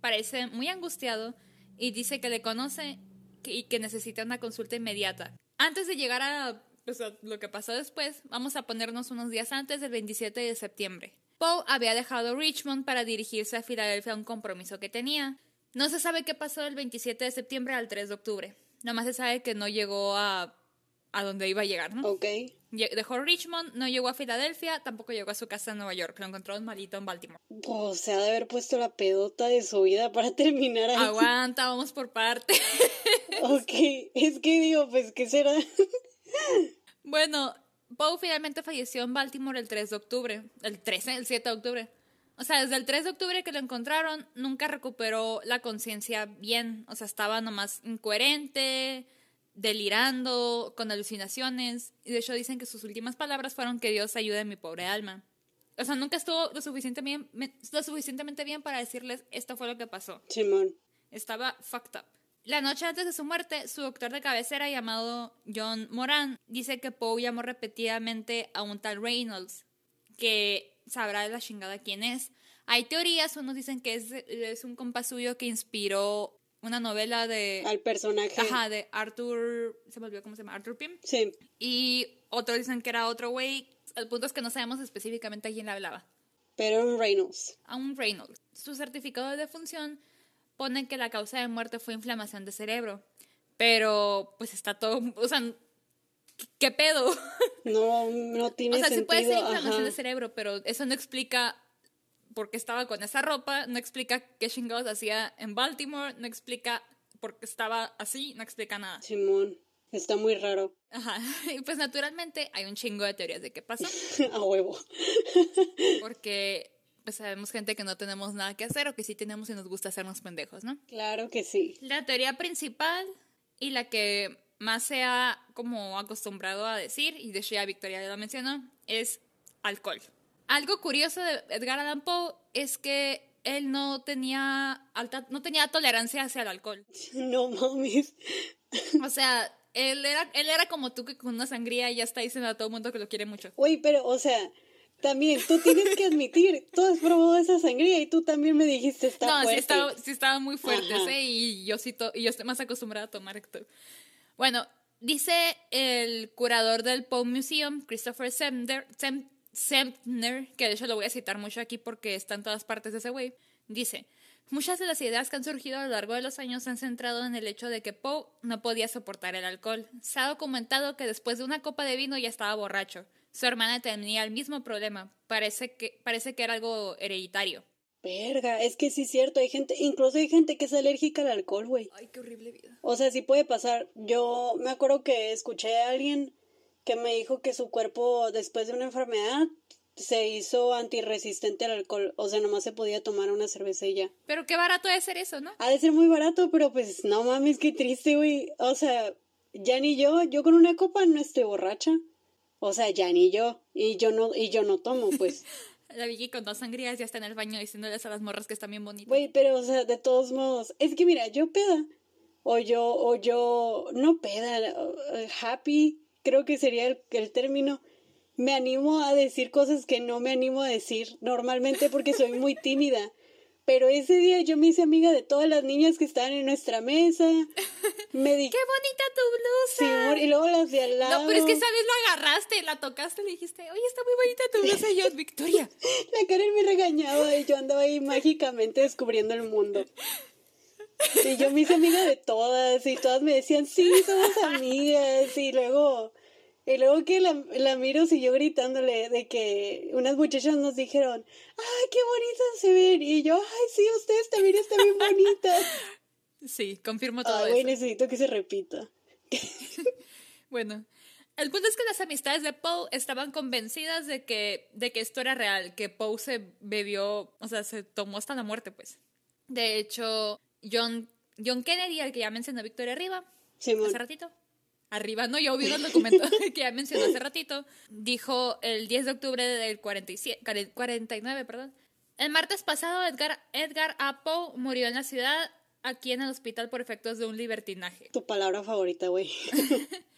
Parece muy angustiado y dice que le conoce y que necesita una consulta inmediata. Antes de llegar a, pues, a lo que pasó después, vamos a ponernos unos días antes del 27 de septiembre. Poe había dejado Richmond para dirigirse a Filadelfia a un compromiso que tenía. No se sabe qué pasó del 27 de septiembre al 3 de octubre. Nomás se sabe que no llegó a, a donde iba a llegar, ¿no? Ok. Dejó Richmond, no llegó a Filadelfia, tampoco llegó a su casa en Nueva York. Lo encontró malito en Baltimore. O sea, de haber puesto la pedota de su vida para (laughs) terminar ahí. Aguanta, vamos por parte. Ok, es que digo, pues, ¿qué será? (laughs) Bueno, Poe finalmente falleció en Baltimore el 3 de octubre. El 13, el 7 de octubre. O sea, desde el 3 de octubre que lo encontraron, nunca recuperó la conciencia bien. O sea, estaba nomás incoherente, delirando, con alucinaciones. Y de hecho dicen que sus últimas palabras fueron que Dios ayude a mi pobre alma. O sea, nunca estuvo lo suficientemente bien, lo suficientemente bien para decirles esto fue lo que pasó. Simón. Estaba fucked up. La noche antes de su muerte, su doctor de cabecera llamado John Moran dice que Poe llamó repetidamente a un tal Reynolds, que sabrá de la chingada quién es. Hay teorías, unos dicen que es, es un compa suyo que inspiró una novela de... Al personaje. Ajá, de Arthur... Se me olvidó cómo se llama, Arthur Pym. Sí. Y otros dicen que era otro güey. El punto es que no sabemos específicamente a quién le hablaba. Pero un Reynolds. a un Reynolds. Su certificado de defunción pone que la causa de muerte fue inflamación de cerebro. Pero, pues está todo. O sea, ¿qué pedo? (laughs) No, no tiene o sea, sí sentido. puede ser inflamación ajá. de cerebro, pero eso no explica por qué estaba con esa ropa, no explica qué chingados hacía en Baltimore, no explica por qué estaba así, no explica nada. Simón. Está muy raro. Ajá. (laughs) Y pues naturalmente hay un chingo de teorías de qué pasó. (laughs) A huevo. Porque pues sabemos gente que no tenemos nada que hacer o que sí tenemos y nos gusta hacernos pendejos, ¿no? Claro que sí. La teoría principal y la que más se ha como acostumbrado a decir, y de hecho ya Victoria ya lo mencionó, es alcohol. Algo curioso de Edgar Allan Poe es que él no tenía alta, no tenía tolerancia hacia el alcohol. (laughs) No mames. O sea, él era, él era como tú que con una sangría ya está diciendo a todo el mundo que lo quiere mucho. Güey, pero, o sea, también tú tienes que admitir, tú has probado esa sangría y tú también me dijiste está no, fuerte. sí estaba, sí estaba muy fuerte Ajá. ese y yo sí to- y yo estoy más acostumbrada a tomar esto. Bueno, dice el curador del Poe Museum, Christopher Semner, Sem- Semner, que de hecho lo voy a citar mucho aquí porque está en todas partes de ese güey, dice, muchas de las ideas que han surgido a lo largo de los años se han centrado en el hecho de que Poe no podía soportar el alcohol. Se ha documentado que después de una copa de vino ya estaba borracho. Su hermana tenía el mismo problema. Parece que, parece que era algo hereditario. Verga, es que sí es cierto, hay gente, incluso hay gente que es alérgica al alcohol, güey. Ay, qué horrible vida. O sea, sí puede pasar. Yo me acuerdo que escuché a alguien que me dijo que su cuerpo, después de una enfermedad, se hizo antirresistente al alcohol. O sea, nomás se podía tomar una cerveza y ya. Pero qué barato debe ser eso, ¿no? Ha de ser muy barato, pero pues no mames, qué triste, güey. O sea, ya ni yo, yo con una copa no estoy borracha. O sea, ya ni yo. Y yo no, y yo no tomo, pues. (laughs) La Vicky con dos sangrías ya está en el baño diciéndoles a las morras que están bien bonitas. Güey, pero, o sea, de todos modos, es que mira, yo peda, o yo, o yo, no peda, eh, happy, creo que sería el, el término, me animo a decir cosas que no me animo a decir normalmente porque soy muy tímida. Pero ese día yo me hice amiga de todas las niñas que estaban en nuestra mesa. (laughs) Me di... ¡Qué bonita tu blusa! amor, y luego las de al lado. no, pero es que esa vez la agarraste, la tocaste, le dijiste, oye, está muy bonita tu blusa. Y yo, (laughs) Victoria. La Karen me regañaba y yo andaba ahí mágicamente descubriendo el mundo. Y yo me hice amiga de todas y todas me decían, sí, somos amigas. Y luego, y luego que la, la miro siguió gritándole de que unas muchachas nos dijeron, ay, qué bonitas se ven. Y yo, ay, sí, ustedes también están bien bonitas. (laughs) Sí, confirmo todo Ay, eso. necesito que se repita. (laughs) Bueno, el punto es que las amistades de Poe estaban convencidas de que, de que esto era real, que Poe se bebió, o sea, se tomó hasta la muerte, pues. De hecho, John, John Kennedy, al que ya mencionó Victoria arriba, Simón. hace ratito. Arriba, no, yo vi un documento (laughs) que ya mencionó hace ratito. Dijo el 10 de octubre del 47, 49, perdón. El martes pasado, Edgar, Edgar A. Poe murió en la ciudad, aquí en el hospital por efectos de un libertinaje. Tu palabra favorita, güey. (laughs)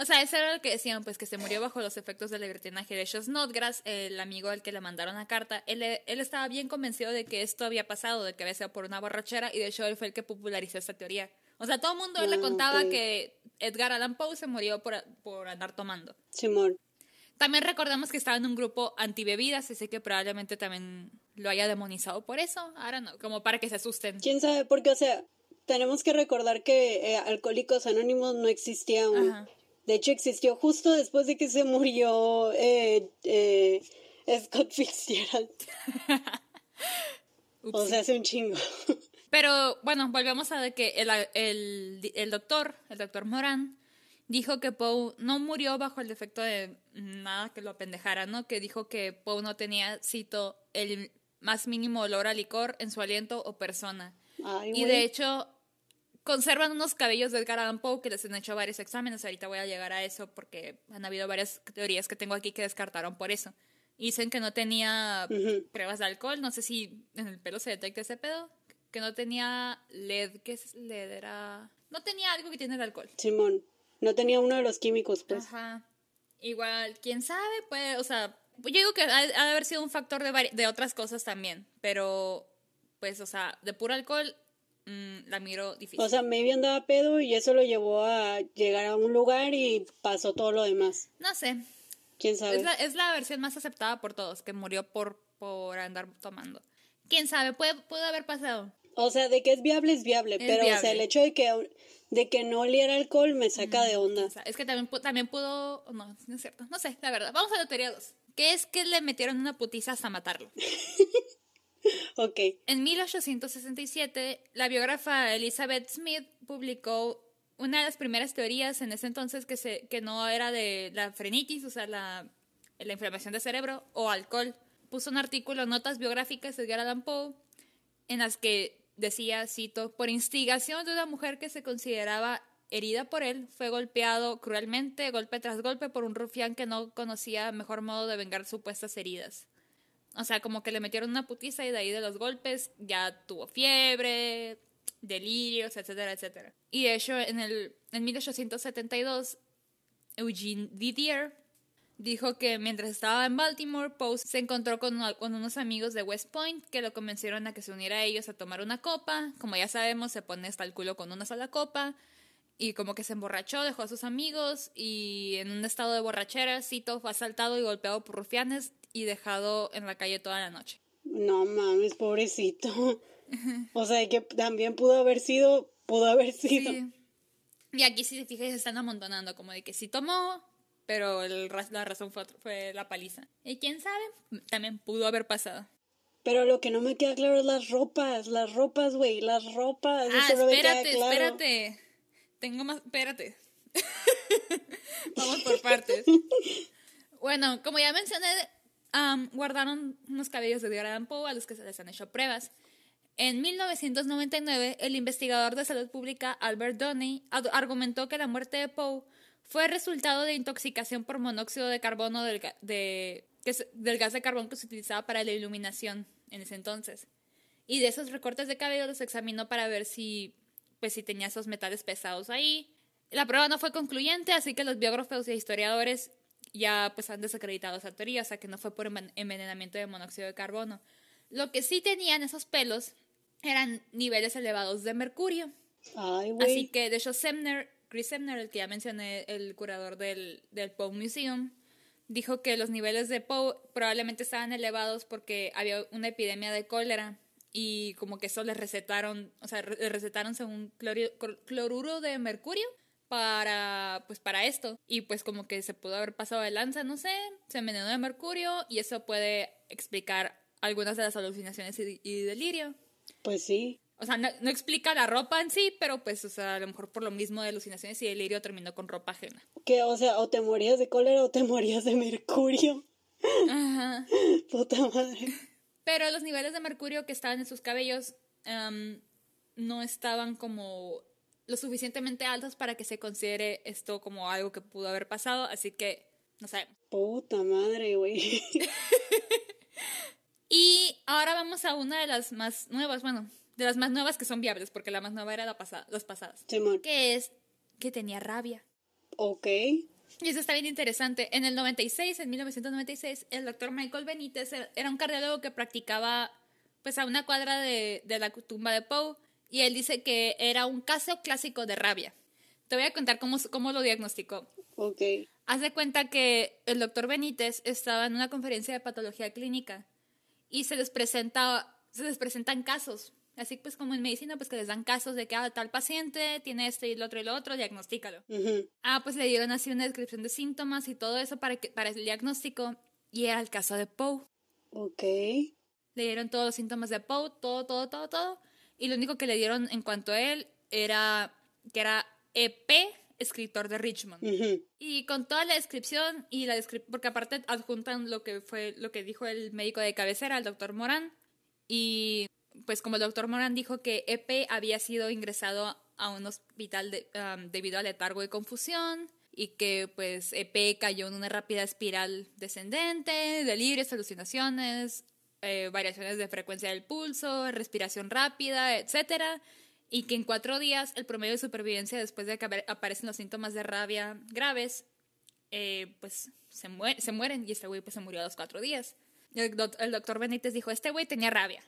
O sea, eso era lo que decían, pues que se murió bajo los efectos del libertinaje de Snodgrass, el amigo al que le mandaron la carta. Él, él estaba bien convencido de que esto había pasado, de que había sido por una borrachera, y de hecho él fue el que popularizó esta teoría. O sea, todo el mundo le Ah, contaba ok. que Edgar Allan Poe se murió por, por andar tomando. Simón. También recordamos que estaba en un grupo antibebidas, así que probablemente también lo haya demonizado por eso. Ahora no, como para que se asusten. ¿Quién sabe? Porque, o sea, tenemos que recordar que eh, Alcohólicos Anónimos no existía aún. Ajá. De hecho, existió justo después de que se murió eh, eh, Scott Fitzgerald. (laughs) O sea, hace un chingo. Pero bueno, volvemos a de que el, el, el doctor, el doctor Moran, dijo que Poe no murió bajo el efecto de nada que lo apendejara, ¿no? Que dijo que Poe no tenía, cito, el más mínimo olor a licor en su aliento o persona. Ay, Y de hecho, conservan unos cabellos de Edgar Allan Poe que les han hecho varios exámenes. Ahorita voy a llegar a eso porque han habido varias teorías que tengo aquí que descartaron por eso. Dicen que no tenía pruebas de alcohol. No sé si en el pelo se detecta ese pedo. Que no tenía LED. ¿Qué es LED? Era. No tenía algo que tiene el alcohol. Simón. No tenía uno de los químicos, pues. Ajá. Igual, quién sabe, pues, o sea, yo digo que ha, ha de haber sido un factor de, de otras cosas también, pero, pues, o sea, de puro alcohol, mm, la miro difícil. O sea, maybe andaba pedo y eso lo llevó a llegar a un lugar y pasó todo lo demás. no sé, ¿Quién sabe? es la, es la versión más aceptada por todos, que murió por, por andar tomando. Quién sabe, puede, puede haber pasado. O sea, de que es viable, es viable. Es pero, o sea, el hecho de que, de que no oliera alcohol me saca de onda. O sea, es que también, también pudo, no, no es cierto, no sé, la verdad. Vamos a la teoría 2, que es que le metieron una putiza hasta matarlo. (laughs) Ok. En 1867, la biógrafa Elizabeth Smith publicó una de las primeras teorías en ese entonces que, se, que no era de la frenitis, o sea, la, la inflamación del cerebro, o alcohol. Puso un artículo, Notas biográficas de Edgar Allan Poe, en las que decía, cito, por instigación de una mujer que se consideraba herida por él, fue golpeado cruelmente, golpe tras golpe, por un rufián que no conocía mejor modo de vengar supuestas heridas. O sea, como que le metieron una putiza y de ahí de los golpes ya tuvo fiebre, delirios, etcétera, etcétera. Y de hecho, en, el, en 1872, Eugene Didier dijo que mientras estaba en Baltimore, Poe se encontró con, una- con unos amigos de West Point que lo convencieron a que se uniera a ellos a tomar una copa. Como ya sabemos, se pone hasta el culo con una sola copa. Y como que se emborrachó, dejó a sus amigos y en un estado de borrachera, Cito fue asaltado y golpeado por rufianes y dejado en la calle toda la noche. No mames, pobrecito. O sea, que también pudo haber sido, pudo haber sido. Sí. Y aquí si te fijas se están amontonando, como de que sí tomó, pero el la razón fue, la paliza. Y quién sabe, también pudo haber pasado. Pero lo que no me queda claro es las ropas, las ropas, güey, las ropas. Ah, eso no espérate, claro. espérate. Tengo más, espérate. (laughs) Vamos por partes. Bueno, como ya mencioné, guardaron unos cabellos de Edgar Allan Poe a los que se les han hecho pruebas. En 1999, el investigador de salud pública Albert Doney ad- argumentó que la muerte de Poe fue resultado de intoxicación por monóxido de carbono del, ga- de, que se- del gas de carbón que se utilizaba para la iluminación en ese entonces. Y de esos recortes de cabello los examinó para ver si, pues, si tenía esos metales pesados ahí. La prueba no fue concluyente, así que los biógrafos y historiadores ya pues han desacreditado esa teoría, o sea que no fue por enven- envenenamiento de monóxido de carbono. Lo que sí tenían esos pelos eran niveles elevados de mercurio. Ay, Así que, de hecho, Semner, Chris Semner, el que ya mencioné, el curador del, del Poe Museum, dijo que los niveles de Poe probablemente estaban elevados porque había una epidemia de cólera y como que eso les recetaron, o sea, re- le recetaron según cloruro de mercurio para pues para esto y pues como que se pudo haber pasado de lanza, no sé, se envenenó de mercurio y eso puede explicar algunas de las alucinaciones y delirio. Pues sí. O sea, no, no explica la ropa en sí, pero pues, o sea, a lo mejor por lo mismo de alucinaciones y delirio terminó con ropa ajena. Que, o sea, o te morías de cólera o te morías de mercurio. Ajá. (laughs) Puta madre. Pero los niveles de mercurio que estaban en sus cabellos em, no estaban como lo suficientemente altos para que se considere esto como algo que pudo haber pasado, así que no sabemos. Puta madre, güey. (laughs) Y ahora vamos a una de las más nuevas, bueno, de las más nuevas que son viables, porque la más nueva era la pasada, las pasadas, Simón. que es que tenía rabia. Ok. Y eso está bien interesante. En el 96, en 1996, el doctor Michael Benítez era un cardiólogo que practicaba pues a una cuadra de, de la tumba de Poe y él dice que era un caso clásico de rabia. Te voy a contar cómo, cómo lo diagnosticó. Ok. Haz de cuenta que el doctor Benítez estaba en una conferencia de patología clínica y se les presenta, se les presentan casos. Así pues como en medicina, pues que les dan casos de que ah, tal paciente tiene este y el otro y lo otro, diagnostícalo. Ah, pues le dieron así una descripción de síntomas y todo eso para, que, para el diagnóstico y era el caso de Poe. Ok. Le dieron todos los síntomas de Poe, todo, todo, todo, todo. Y lo único que le dieron en cuanto a él era que era EP, escritor de Richmond. Y con toda la descripción y la descripción, porque aparte adjuntan lo que fue lo que dijo el médico de cabecera, el doctor Morán, y pues como el doctor Moran dijo que EP había sido ingresado a un hospital debido a letargo y confusión y que pues EP cayó en una rápida espiral descendente, delirios, alucinaciones, eh, variaciones de frecuencia del pulso, respiración rápida, etcétera, y que en cuatro días el promedio de supervivencia después de que aparecen los síntomas de rabia graves, eh, pues se, se mueren y este güey pues se murió a los cuatro días. El, el doctor Benítez dijo, este güey tenía rabia.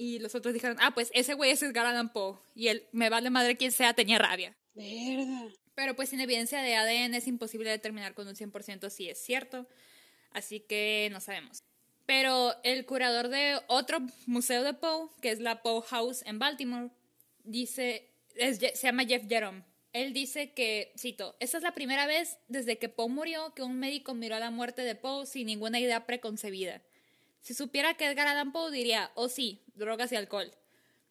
Y los otros dijeron, ah, pues ese güey es Edgar Allan Poe. Y él, me vale madre quien sea, tenía rabia. Verga. Pero pues sin evidencia de ADN es imposible determinar con un 100% si es cierto. Así que no sabemos. Pero el curador de otro museo de Poe, que es la Poe House en Baltimore, dice, se llama Jeff Jerome. Él dice que, cito, esta es la primera vez desde que Poe murió que un médico miró a la muerte de Poe sin ninguna idea preconcebida. Si supiera que Edgar Allan Poe diría, oh sí, drogas y alcohol.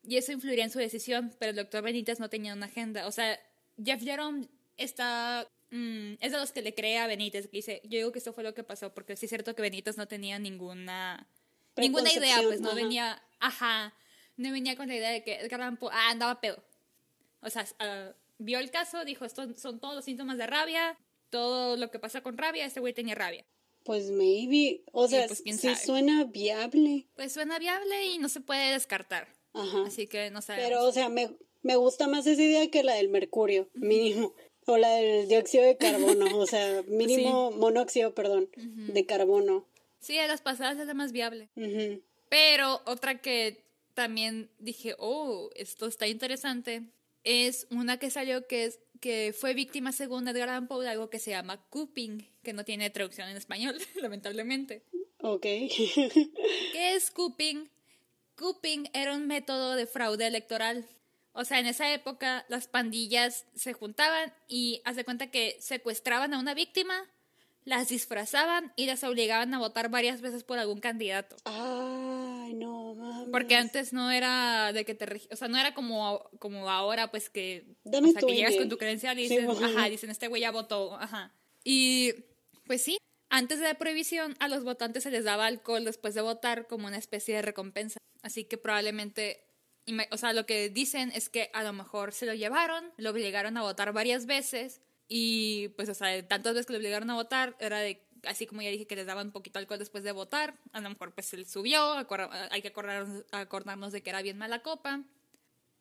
Y eso influiría en su decisión, pero el doctor Benítez no tenía una agenda. O sea, Jeff Jerome está... Mm, es de los que le cree a Benítez, que dice, yo digo que esto fue lo que pasó, porque sí es cierto que Benítez no tenía ninguna... Ninguna idea, pues no venía... Ajá. No venía con la idea de que Edgar Allan Poe ah, andaba pedo. O sea, ah, vio el caso, dijo, estos son todos los síntomas de rabia, todo lo que pasa con rabia, este güey tenía rabia. Pues maybe, o sea, pues, sí suena viable. Pues suena viable y no se puede descartar. Ajá. Así que no sabemos. Pero, o sea, me, me gusta más esa idea que la del mercurio, mínimo. O la del dióxido de carbono, o sea, (laughs) mínimo monóxido, perdón, de carbono. Sí, de las pasadas es la más viable. Pero otra que también dije, oh, esto está interesante, es una que salió que es que fue víctima según Edgar Allan Poe de algo que se llama cooping, que no tiene traducción en español, (laughs) lamentablemente. Ok. ¿Qué es cooping? Cooping era un método de fraude electoral. O sea, en esa época las pandillas se juntaban y hace cuenta que secuestraban a una víctima, las disfrazaban y las obligaban a votar varias veces por algún candidato. Ay, no mames. Porque antes no era de que te, o sea, no era como, como ahora, pues que, Dame que llegas con tu credencial y dicen, ajá, dicen, este güey ya votó, ajá. Y pues sí, antes de la prohibición a los votantes se les daba alcohol después de votar como una especie de recompensa. Así que probablemente o sea, lo que dicen es que a lo mejor se lo llevaron, lo obligaron a votar varias veces y pues, o sea, tantas veces que lo obligaron a votar, era de, así como ya dije que les daban un poquito alcohol después de votar, a lo mejor pues se subió, hay que acordarnos, acordarnos de que era bien mala copa.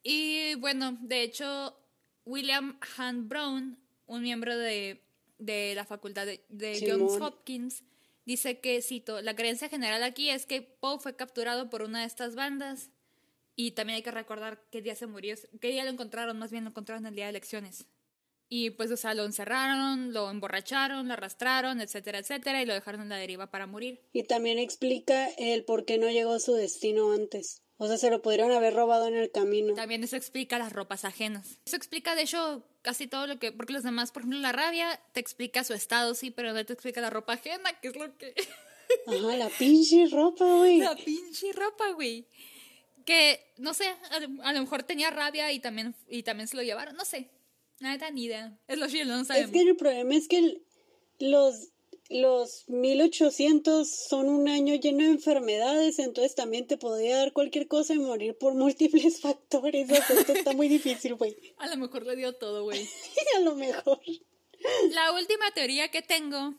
Y bueno, de hecho, William Hunt Brown, un miembro de, de la facultad de, Johns Hopkins, dice que, cito, la creencia general aquí es que Poe fue capturado por una de estas bandas y también hay que recordar qué día se murió, qué día lo encontraron, más bien lo encontraron el día de elecciones. Y pues, o sea, lo encerraron, lo emborracharon, lo arrastraron, etcétera, etcétera, y lo dejaron en la deriva para morir. Y también explica el por qué no llegó a su destino antes. O sea, se lo pudieron haber robado en el camino. También eso explica las ropas ajenas. Eso explica, de hecho, casi todo lo que. Porque los demás, por ejemplo, la rabia te explica su estado, sí, pero no te explica la ropa ajena, que es lo que. (laughs) Ajá, la pinche ropa, güey. La pinche ropa, güey. Que, no sé, a, lo mejor tenía rabia y también, y también se lo llevaron, no sé. Nada, ni idea. Es lo chido, no sabemos. Es que el problema es que los, los 1800 son un año lleno de enfermedades, entonces también te podría dar cualquier cosa y morir por (laughs) múltiples factores. esto está muy difícil, güey. A lo mejor le dio todo, güey. (laughs) a lo mejor. La última teoría que tengo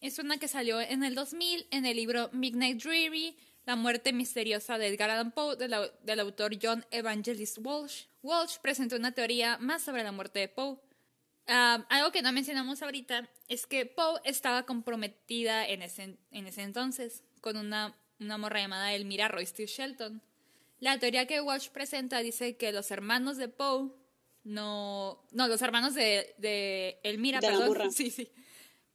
es una que salió en el 2000 en el libro Midnight Dreary la muerte misteriosa de Edgar Allan Poe del, autor John Evangelist Walsh. Walsh presentó una teoría más sobre la muerte de Poe. Ah, algo que no mencionamos ahorita es que Poe estaba comprometida en ese, en ese entonces con una, una morra llamada Elmira Royce Shelton. La teoría que Walsh presenta dice que los hermanos de Poe no. No, los hermanos de, de Elmira, De la perdón. morra. (laughs) Sí, sí.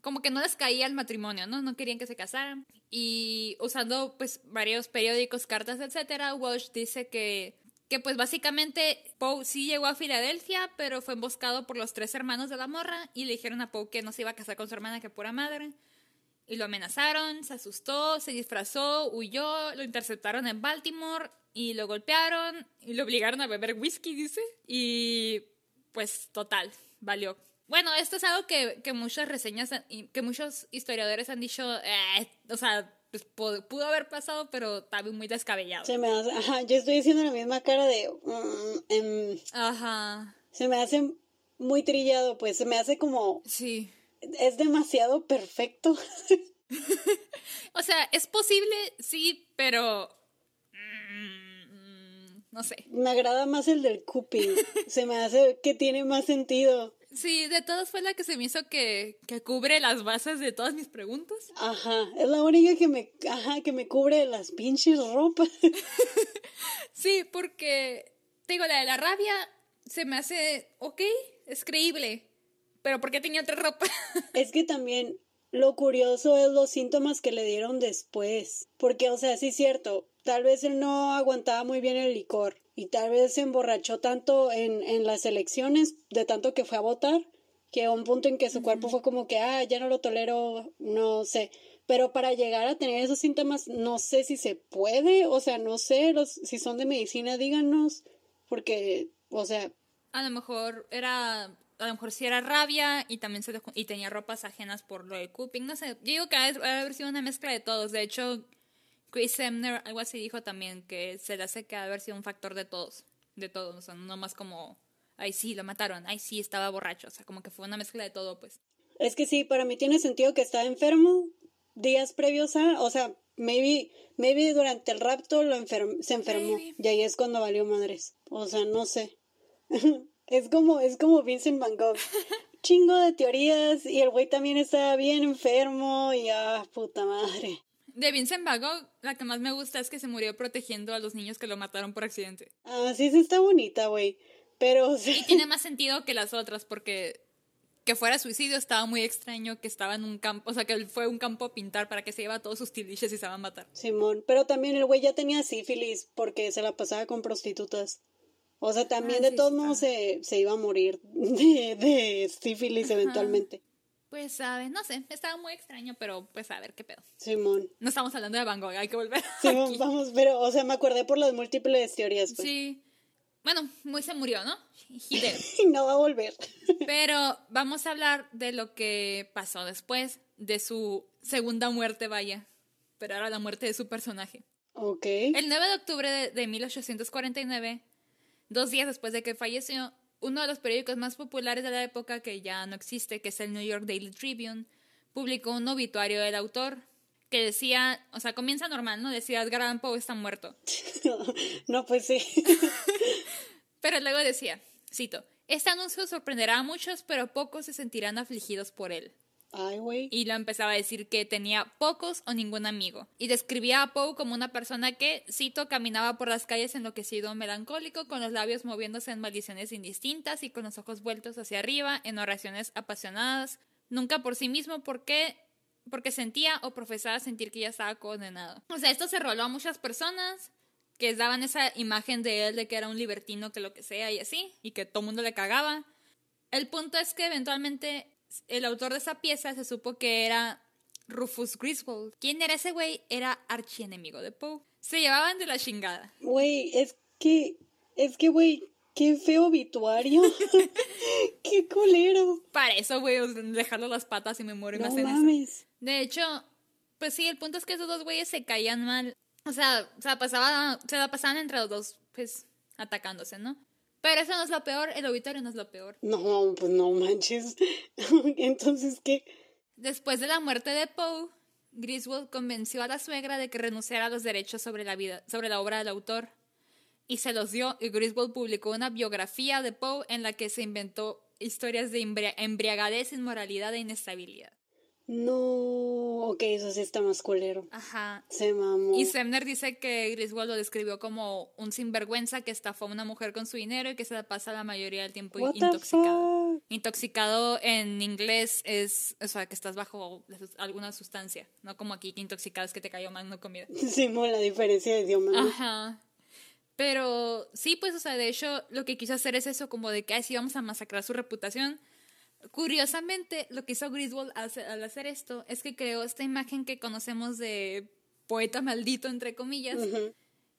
Como que no les caía el matrimonio, ¿no? No querían que se casaran. Y usando, pues, varios periódicos, cartas, etcétera, Walsh dice que. Que pues básicamente Poe sí llegó a Filadelfia, pero fue emboscado por los tres hermanos de la morra y le dijeron a Poe que no se iba a casar con su hermana, que pura madre. Y lo amenazaron, se asustó, se disfrazó, huyó, lo interceptaron en Baltimore y lo golpearon y lo obligaron a beber whisky, dice. Y pues total, valió. Bueno, esto es algo que, que muchas reseñas y que muchos historiadores han dicho, eh, o sea, pues, pudo, haber pasado, pero estaba muy descabellado. Se me hace, ajá, yo estoy haciendo la misma cara de, mm, em, Ajá, se me hace muy trillado, pues se me hace como, sí. es demasiado perfecto. (laughs) (laughs) O sea, es posible, sí, pero... mm, no sé. Me agrada más el del cupping, (laughs) se me hace que tiene más sentido. Sí, de todas fue la que se me hizo que, que cubre las bases de todas mis preguntas. Ajá, es la única que me, ajá, que me cubre las pinches ropas. (laughs) Sí, porque, te digo, la de la rabia se me hace, ok, es creíble, pero ¿por qué tenía otra ropa? (laughs) Es que también lo curioso es los síntomas que le dieron después. Porque, o sea, sí es cierto, tal vez él no aguantaba muy bien el licor y tal vez se emborrachó tanto en, en las elecciones, de tanto que fue a votar, que a un punto en que su cuerpo fue como que, ah, ya no lo tolero, no sé. Pero para llegar a tener esos síntomas, no sé si se puede, o sea, no sé, los, si son de medicina, díganos, porque, o sea, A lo mejor era, a lo mejor sí era rabia y también se y tenía ropas ajenas por lo de Cooping, no sé. Yo digo que ha de haber sido una mezcla de todos. De hecho, Chris Emner, algo así dijo también que se le hace que haber sido un factor de todos, de todos, o sea, no más como, ay sí, lo mataron, ay sí, estaba borracho, o sea, como que fue una mezcla de todo, pues. Es que sí, para mí tiene sentido que estaba enfermo días previos a, o sea, maybe, maybe durante el rapto lo enferm- se enfermó Maybe. y ahí es cuando valió madres. O sea, no sé. (laughs) es como, es como Vincent Van Gogh. (laughs) Chingo de teorías y el güey también está bien enfermo y ah, puta madre. De Vincent Van Gogh, la que más me gusta es que se murió protegiendo a los niños que lo mataron por accidente. Ah, sí, sí está bonita, güey. Pero, o sea, Y tiene más sentido que las otras, porque que fuera suicidio estaba muy extraño, que estaba en un campo, o sea, que él fue a un campo a pintar para que se lleva todos sus tiliches y se va a matar. Simón, pero también el güey ya tenía sífilis porque se la pasaba con prostitutas. O sea, también Ah, de sí, todos modos se, se iba a morir (laughs) de, de sífilis eventualmente. Pues, ¿sabes? No sé, estaba muy extraño, pero pues a ver qué pedo. Simón. No estamos hablando de Van Gogh, hay que volver. (laughs) Simón, aquí. vamos, pero, o sea, me acordé por las múltiples teorías, pues. Sí. Bueno, muy se murió, ¿no? (laughs) Y no va a volver. (laughs) Pero vamos a hablar de lo que pasó después, de su segunda muerte, vaya. Pero ahora la muerte de su personaje. ok. El 9 de octubre de, de 1849, dos días después de que falleció, uno de los periódicos más populares de la época, que ya no existe, que es el New York Daily Tribune, publicó un obituario del autor que decía, o sea, comienza normal, ¿no? Decía Edgar Allan Poe está muerto. (laughs) no, pues sí. (laughs) Pero luego decía, cito, este anuncio sorprenderá a muchos, pero pocos se sentirán afligidos por él. Y lo empezaba a decir que tenía pocos o ningún amigo. Y describía a Poe como una persona que, cito, caminaba por las calles enloquecido, melancólico, con los labios moviéndose en maldiciones indistintas y con los ojos vueltos hacia arriba, en oraciones apasionadas, nunca por sí mismo, porque porque sentía o profesaba sentir que ya estaba condenado. O sea, esto se roló a muchas personas que daban esa imagen de él de que era un libertino, que lo que sea y así, y que todo el mundo le cagaba. El punto es que eventualmente el autor de esa pieza se supo que era Rufus Griswold. ¿Quién era ese güey? Era archienemigo de Poe. Se llevaban de la chingada. Güey, es que, es que, güey, qué feo obituario. (laughs) (laughs) qué culero. Para eso, güey, dejarlo las patas y me muero y me No eso. mames. De hecho, pues sí, el punto es que esos dos güeyes se caían mal. O sea, se la, pasaba, se la pasaban entre los dos, pues, atacándose, ¿no? Pero eso no es lo peor, el obituario no es lo peor. No, pues no manches. (laughs) Entonces, ¿qué? Después de la muerte de Poe, Griswold convenció a la suegra de que renunciara a los derechos sobre la vida, sobre la obra del autor. Y se los dio, y Griswold publicó una biografía de Poe en la que se inventó historias de embriagadez, inmoralidad e inestabilidad. No, ok, eso sí está más culero. Ajá. Se mamó. Y Semner dice que Griswold lo describió como un sinvergüenza que estafó a una mujer con su dinero y que se pasa la mayoría del tiempo intoxicado. Intoxicado en inglés es, o sea, que estás bajo alguna sustancia, no como aquí que intoxicado es que te cayó mal una comida. (laughs) Sí, la diferencia de idioma. Ajá. Pero sí, pues, o sea, de hecho, lo que quiso hacer es eso, como de que, ay, sí, vamos a masacrar su reputación Curiosamente, lo que hizo Griswold al hacer esto es que creó esta imagen que conocemos de poeta maldito, entre comillas,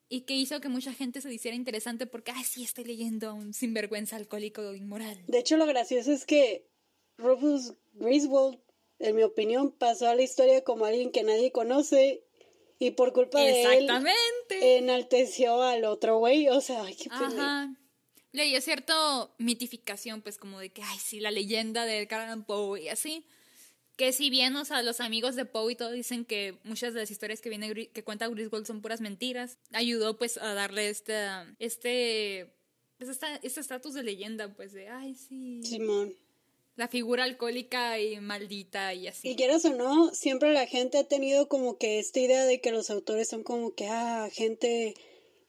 y que hizo que mucha gente se hiciera interesante porque, ay, sí, estoy leyendo a un sinvergüenza alcohólico inmoral. De hecho, lo gracioso es que Rufus Griswold, en mi opinión, pasó a la historia como alguien que nadie conoce y por culpa de él enalteció al otro güey, o sea, ay, qué pena leí cierta mitificación, pues como de que, ay, sí, la leyenda de Carl Poe y así. Que si bien, o sea, los amigos de Poe y todo dicen que muchas de las historias que viene que cuenta Griswold son puras mentiras, ayudó pues a darle este, este, pues este estatus de leyenda, pues de, ay, sí. Simón. La figura alcohólica y maldita y así. Y quieras o no, siempre la gente ha tenido como que esta idea de que los autores son como que, ah, gente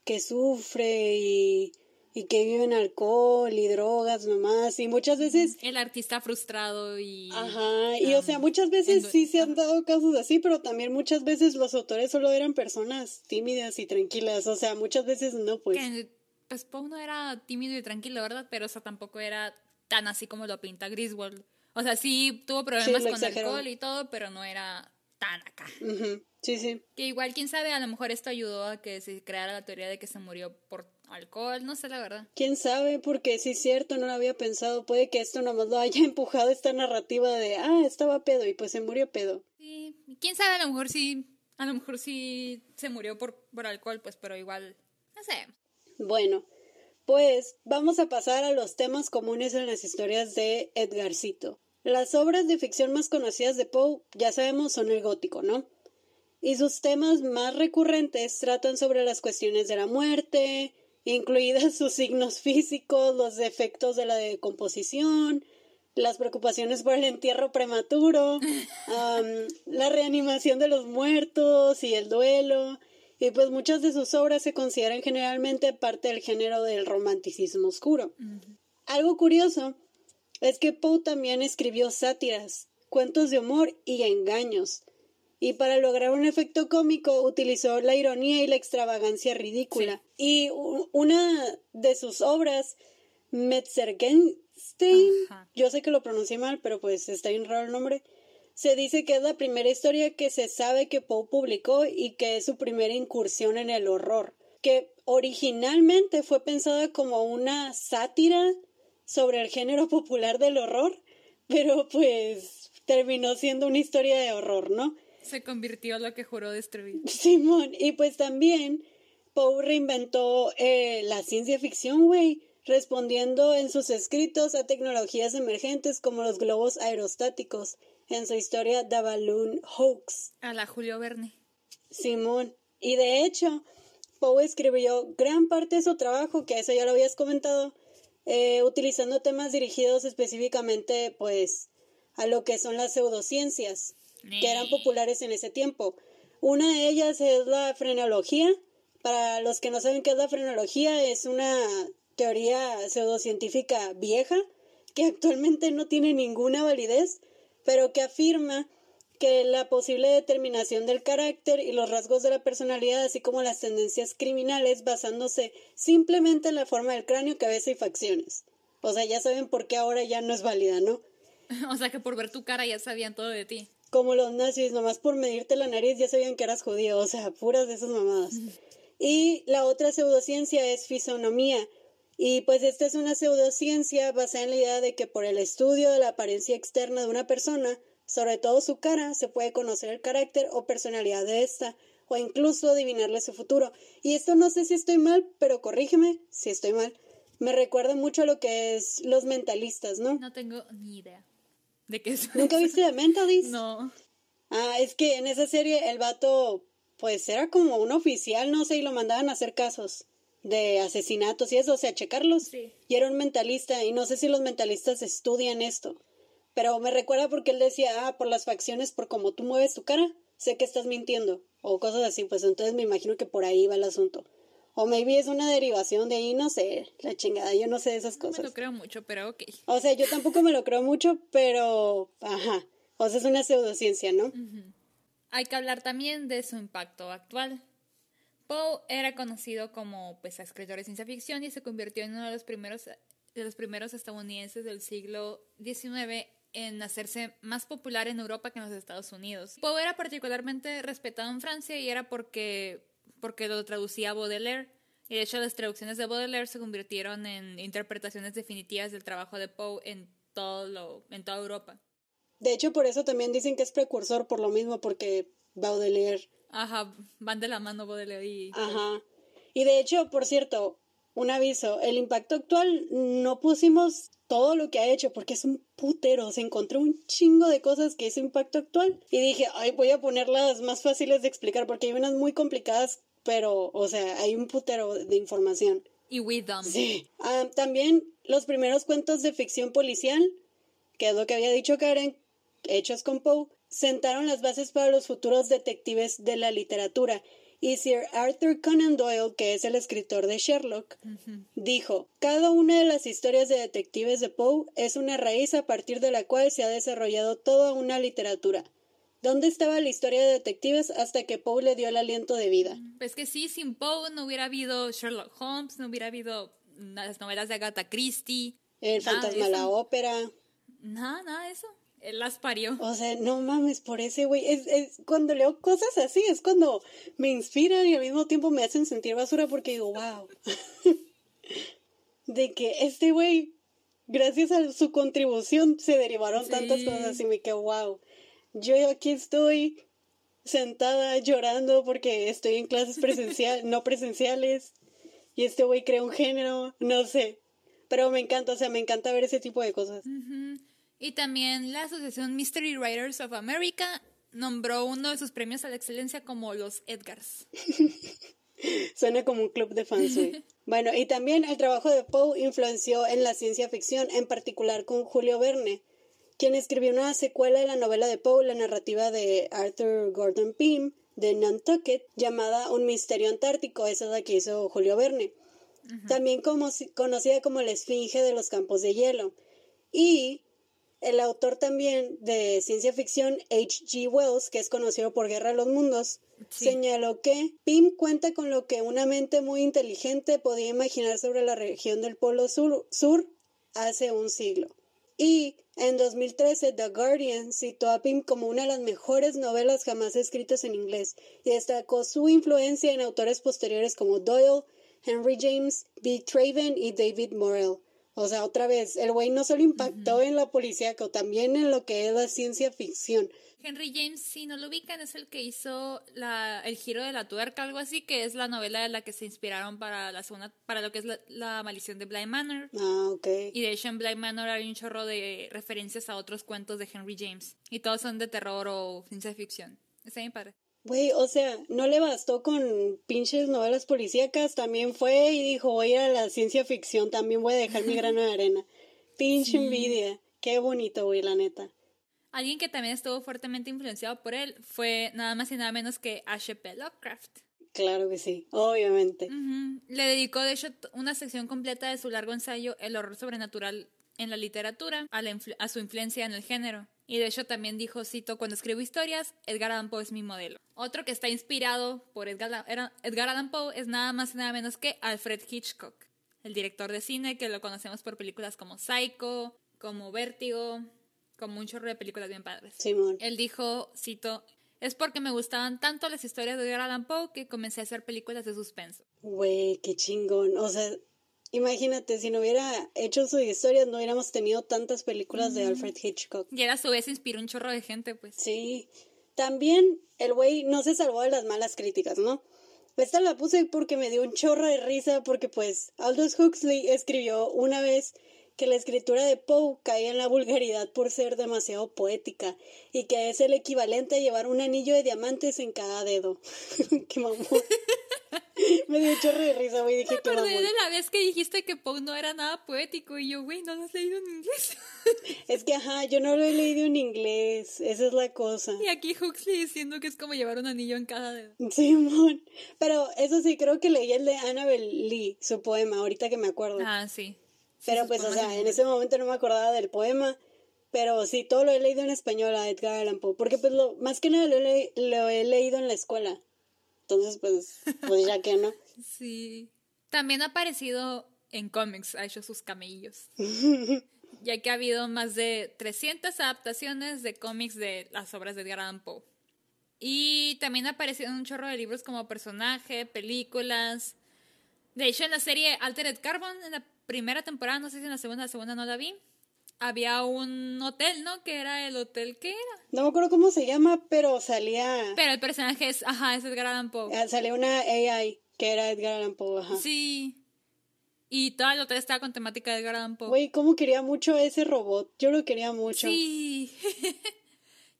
que sufre y y que viven alcohol y drogas nomás y muchas veces el artista frustrado y ajá y o sea muchas veces sí se han dado casos así pero también muchas veces los autores solo eran personas tímidas y tranquilas o sea muchas veces no pues. Pues Poe no era tímido y tranquilo verdad pero o tampoco era tan así como lo pinta Griswold. O sea sí tuvo problemas con alcohol y todo pero no era tan acá sí sí que igual quién sabe a lo mejor esto ayudó a que se creara la teoría de que se murió por alcohol, no sé la verdad. ¿Quién sabe? Porque sí es cierto, no lo había pensado. Puede que esto nomás lo haya (laughs) empujado esta narrativa de, ah, estaba pedo y pues se murió pedo. Sí, quién sabe, a lo mejor sí, a lo mejor sí se murió por, por alcohol, pues, pero igual, no sé. Bueno, pues vamos a pasar a los temas comunes en las historias de Edgarcito. Las obras de ficción más conocidas de Poe, ya sabemos, son el gótico, ¿no? Y sus temas más recurrentes tratan sobre las cuestiones de la muerte, incluidas (laughs) sus signos físicos, los defectos de la decomposición, las preocupaciones por el entierro prematuro, (laughs) la reanimación de los muertos y el duelo. Y pues muchas de sus obras se consideran generalmente parte del género del romanticismo oscuro. Algo curioso es que Poe también escribió sátiras, cuentos de humor y engaños, y para lograr un efecto cómico utilizó la ironía y la extravagancia ridícula. Y una de sus obras, Metzgergenstein, yo sé que lo pronuncié mal, pero pues está bien raro el nombre, se dice que es la primera historia que se sabe que Poe publicó y que es su primera incursión en el horror, que originalmente fue pensada como una sátira sobre el género popular del horror, pero pues terminó siendo una historia de horror, ¿no? Se convirtió lo que juró destruir. (laughs) Simón, y pues también Poe reinventó eh, la ciencia ficción, güey, respondiendo en sus escritos a tecnologías emergentes como los globos aerostáticos en su historia The Balloon Hoax. A la Julio Verne. Simón. Y de hecho, Poe escribió gran parte de su trabajo, que eso ya lo habías comentado, eh, utilizando temas dirigidos específicamente, pues, a lo que son las pseudociencias que eran populares en ese tiempo. Una de ellas es la frenología. Para los que no saben qué es la frenología, es una teoría pseudocientífica vieja que actualmente no tiene ninguna validez, pero que afirma que la posible determinación del carácter y los rasgos de la personalidad, así como las tendencias criminales, basándose simplemente en la forma del cráneo, cabeza y facciones. O sea, ya saben por qué ahora ya no es válida, ¿no? (laughs) o sea, que por ver tu cara ya sabían todo de ti como los nazis, nomás por medirte la nariz ya sabían que eras judío, o sea, puras de esas mamadas. Y la otra pseudociencia es fisonomía. Y pues esta es una pseudociencia basada en la idea de que por el estudio de la apariencia externa de una persona, sobre todo su cara, se puede conocer el carácter o personalidad de esta, o incluso adivinarle su futuro. Y esto no sé si estoy mal, pero corrígeme si estoy mal. Me recuerda mucho a lo que es los mentalistas, ¿no? No tengo ni idea de qué es. ¿Nunca viste (laughs) The Mentalist? No. Ah, es que en esa serie el vato, pues era como un oficial, no sé, y lo mandaban a hacer casos. de asesinatos y eso, o sea, checarlos. Sí. Y era un mentalista, y no sé si los mentalistas estudian esto, pero me recuerda porque él decía, ah, por las facciones, por cómo tú mueves tu cara, sé que estás mintiendo, o cosas así, pues entonces me imagino que por ahí va el asunto. O maybe es una derivación de ahí, no sé, la chingada, yo no sé de esas No me cosas. lo creo mucho, pero ok. O sea, yo tampoco me lo creo mucho, pero, ajá, o sea, es una pseudociencia, ¿no? Hay que hablar también de su impacto actual. Poe era conocido como pues, escritor de ciencia ficción y se convirtió en uno de los primeros, de los primeros estadounidenses del siglo XIX en hacerse más popular en Europa que en los Estados Unidos. Poe era particularmente respetado en Francia y era porque, porque lo traducía Baudelaire. Y de hecho las traducciones de Baudelaire se convirtieron en interpretaciones definitivas del trabajo de Poe en, todo lo, en toda Europa. De hecho, por eso también dicen que es precursor, por lo mismo, porque Baudelaire Ajá, van de la mano Baudelaire y... Ajá. Y de hecho, por cierto, un aviso, el impacto actual no pusimos todo lo que ha hecho porque es un putero, se encontró un chingo de cosas que hizo impacto actual y dije, ay, voy a ponerlas más fáciles de explicar porque hay unas muy complicadas, pero, o sea, hay un putero de información. Y We Dumb. Sí. Ah, también los primeros cuentos de ficción policial, que es lo que había dicho Karen, hechos con Poe, sentaron las bases para los futuros detectives de la literatura. Y Sir Arthur Conan Doyle, que es el escritor de Sherlock, dijo, cada una de las historias de detectives de Poe es una raíz a partir de la cual se ha desarrollado toda una literatura. ¿Dónde estaba la historia de detectives hasta que Poe le dio el aliento de vida? Pues que sí, sin Poe no hubiera habido Sherlock Holmes, no hubiera habido las novelas de Agatha Christie. El fantasma de la ópera. Nada, nada de eso. Él las parió. O sea, no mames por ese güey. Es, es, cuando leo cosas así, es cuando me inspiran y al mismo tiempo me hacen sentir basura porque digo, wow. (laughs) de que este güey, gracias a su contribución, se derivaron Sí. tantas cosas y me quedo, wow. Yo aquí estoy sentada llorando porque estoy en clases presencial, no presenciales, y este güey crea un género, no sé. Pero me encanta, o sea, me encanta ver ese tipo de cosas. Y también la Asociación Mystery Writers of America nombró uno de sus premios a la excelencia como los Edgars. (laughs) Suena como un club de fans, güey. (laughs) Bueno, y también el trabajo de Poe influenció en la ciencia ficción, en particular con Julio Verne, quien escribió una secuela de la novela de Poe, la narrativa de Arthur Gordon Pym, de Nantucket, llamada Un misterio antártico. Esa es la que hizo Julio Verne. También como, conocida como la Esfinge de los Campos de Hielo. Y el autor también de ciencia ficción, H.G. Wells, que es conocido por Guerra de los Mundos, Sí. señaló que Pym cuenta con lo que una mente muy inteligente podía imaginar sobre la región del Polo Sur, sur hace un siglo. Y en 2013 The Guardian citó a Pym como una de las mejores novelas jamás escritas en inglés y destacó su influencia en autores posteriores como Doyle, Henry James, B. Traven y David Morrell. O sea, otra vez, el güey no solo impactó en la policíaco, también en lo que es la ciencia ficción. Henry James, si no lo ubican, es el que hizo la, El giro de la tuerca, algo así, que es la novela de la que se inspiraron para la segunda, para lo que es la, la maldición de Bly Manor. Ah, ok. Y de hecho en Bly Manor hay un chorro de referencias a otros cuentos de Henry James. Y todos son de terror o ciencia ficción. Está bien padre. Güey, o sea, no le bastó con pinches novelas policíacas, también fue y dijo, voy a ir a la ciencia ficción, también voy a dejar mi grano de arena. (laughs) Pinche envidia. Qué bonito, güey, la neta. Alguien que también estuvo fuertemente influenciado por él fue nada más y nada menos que H.P. Lovecraft. Claro que sí, obviamente. Le dedicó, de hecho, una sección completa de su largo ensayo El horror sobrenatural en la literatura a, la influ- a su influencia en el género. Y de hecho también dijo, cito, cuando escribo historias, Edgar Allan Poe es mi modelo. Otro que está inspirado por Edgar, Edgar Allan Poe es nada más y nada menos que Alfred Hitchcock, el director de cine que lo conocemos por películas como Psycho, como Vértigo, como un chorro de películas bien padres. Simón. Él dijo, cito, es porque me gustaban tanto las historias de Edgar Allan Poe que comencé a hacer películas de suspenso. Güey, qué chingón. O sea, imagínate, si no hubiera hecho sus historias, no hubiéramos tenido tantas películas de Alfred Hitchcock. Y él a su vez inspiró un chorro de gente, pues. Sí. También el güey no se salvó de las malas críticas, ¿no? Esta la puse porque me dio un chorro de risa porque pues Aldous Huxley escribió una vez que la escritura de Poe caía en la vulgaridad por ser demasiado poética y que es el equivalente a llevar un anillo de diamantes en cada dedo. (laughs) Qué mamón. (laughs) Me dio chorro de risa, güey. Dije Me acordé de la vez que dijiste que Poe no era nada poético y yo, güey, no lo has leído en inglés. (laughs) Es que, ajá, yo no lo he leído en inglés. Esa es la cosa. Y aquí Huxley diciendo que es como llevar un anillo en cada dedo. Simón. Pero eso sí, creo que leí el de Annabel Lee, su poema, ahorita que me acuerdo. Ah, sí. Pero pues, o sea, en ese momento no me acordaba del poema. Pero sí, todo lo he leído en español a Edgar Allan Poe. Porque, pues, lo, más que nada lo le- lo he leído en la escuela. Entonces, pues, pues ya que no. (laughs) Sí. También ha aparecido en cómics, ha hecho sus camellos. (laughs) ya que ha habido más de 300 adaptaciones de cómics de las obras de Edgar Allan Poe. Y también ha aparecido en un chorro de libros como personaje, películas. De hecho, en la serie Altered Carbon, en la primera temporada, no sé si en la segunda, la segunda no la vi, había un hotel, ¿no? Que era el hotel que era. No me acuerdo cómo se llama, pero salía, Pero el personaje es, ajá, es Edgar Allan Poe. eh, salía una AI que era Edgar Allan Poe. Ajá. Sí. Y todo el hotel estaba con temática de Edgar Allan Poe. Güey, cómo quería mucho ese robot. Yo lo quería mucho. Sí. (laughs)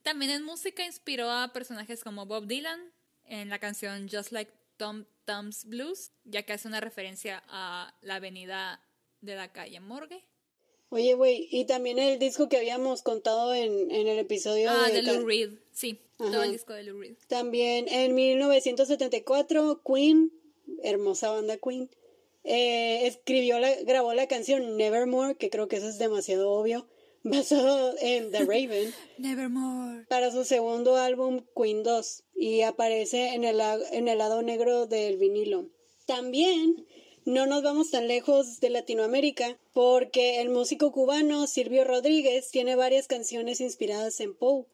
También en música inspiró a personajes como Bob Dylan en la canción Just Like Tom Tom's Blues, ya que hace una referencia a la avenida de la calle Morgue. Oye, güey, y también el disco que habíamos contado en, en el episodio Ah, de de Lou Reed. Sí, todo el disco de Lou Reed. También en 1974, Queen, hermosa banda Queen, eh, escribió la, grabó la canción Nevermore, que creo que eso es demasiado obvio, basado en The Raven, (laughs) Nevermore. para su segundo álbum Queen 2 y aparece en el, en el lado negro del vinilo. También no nos vamos tan lejos de Latinoamérica porque el músico cubano Silvio Rodríguez tiene varias canciones inspiradas en Poe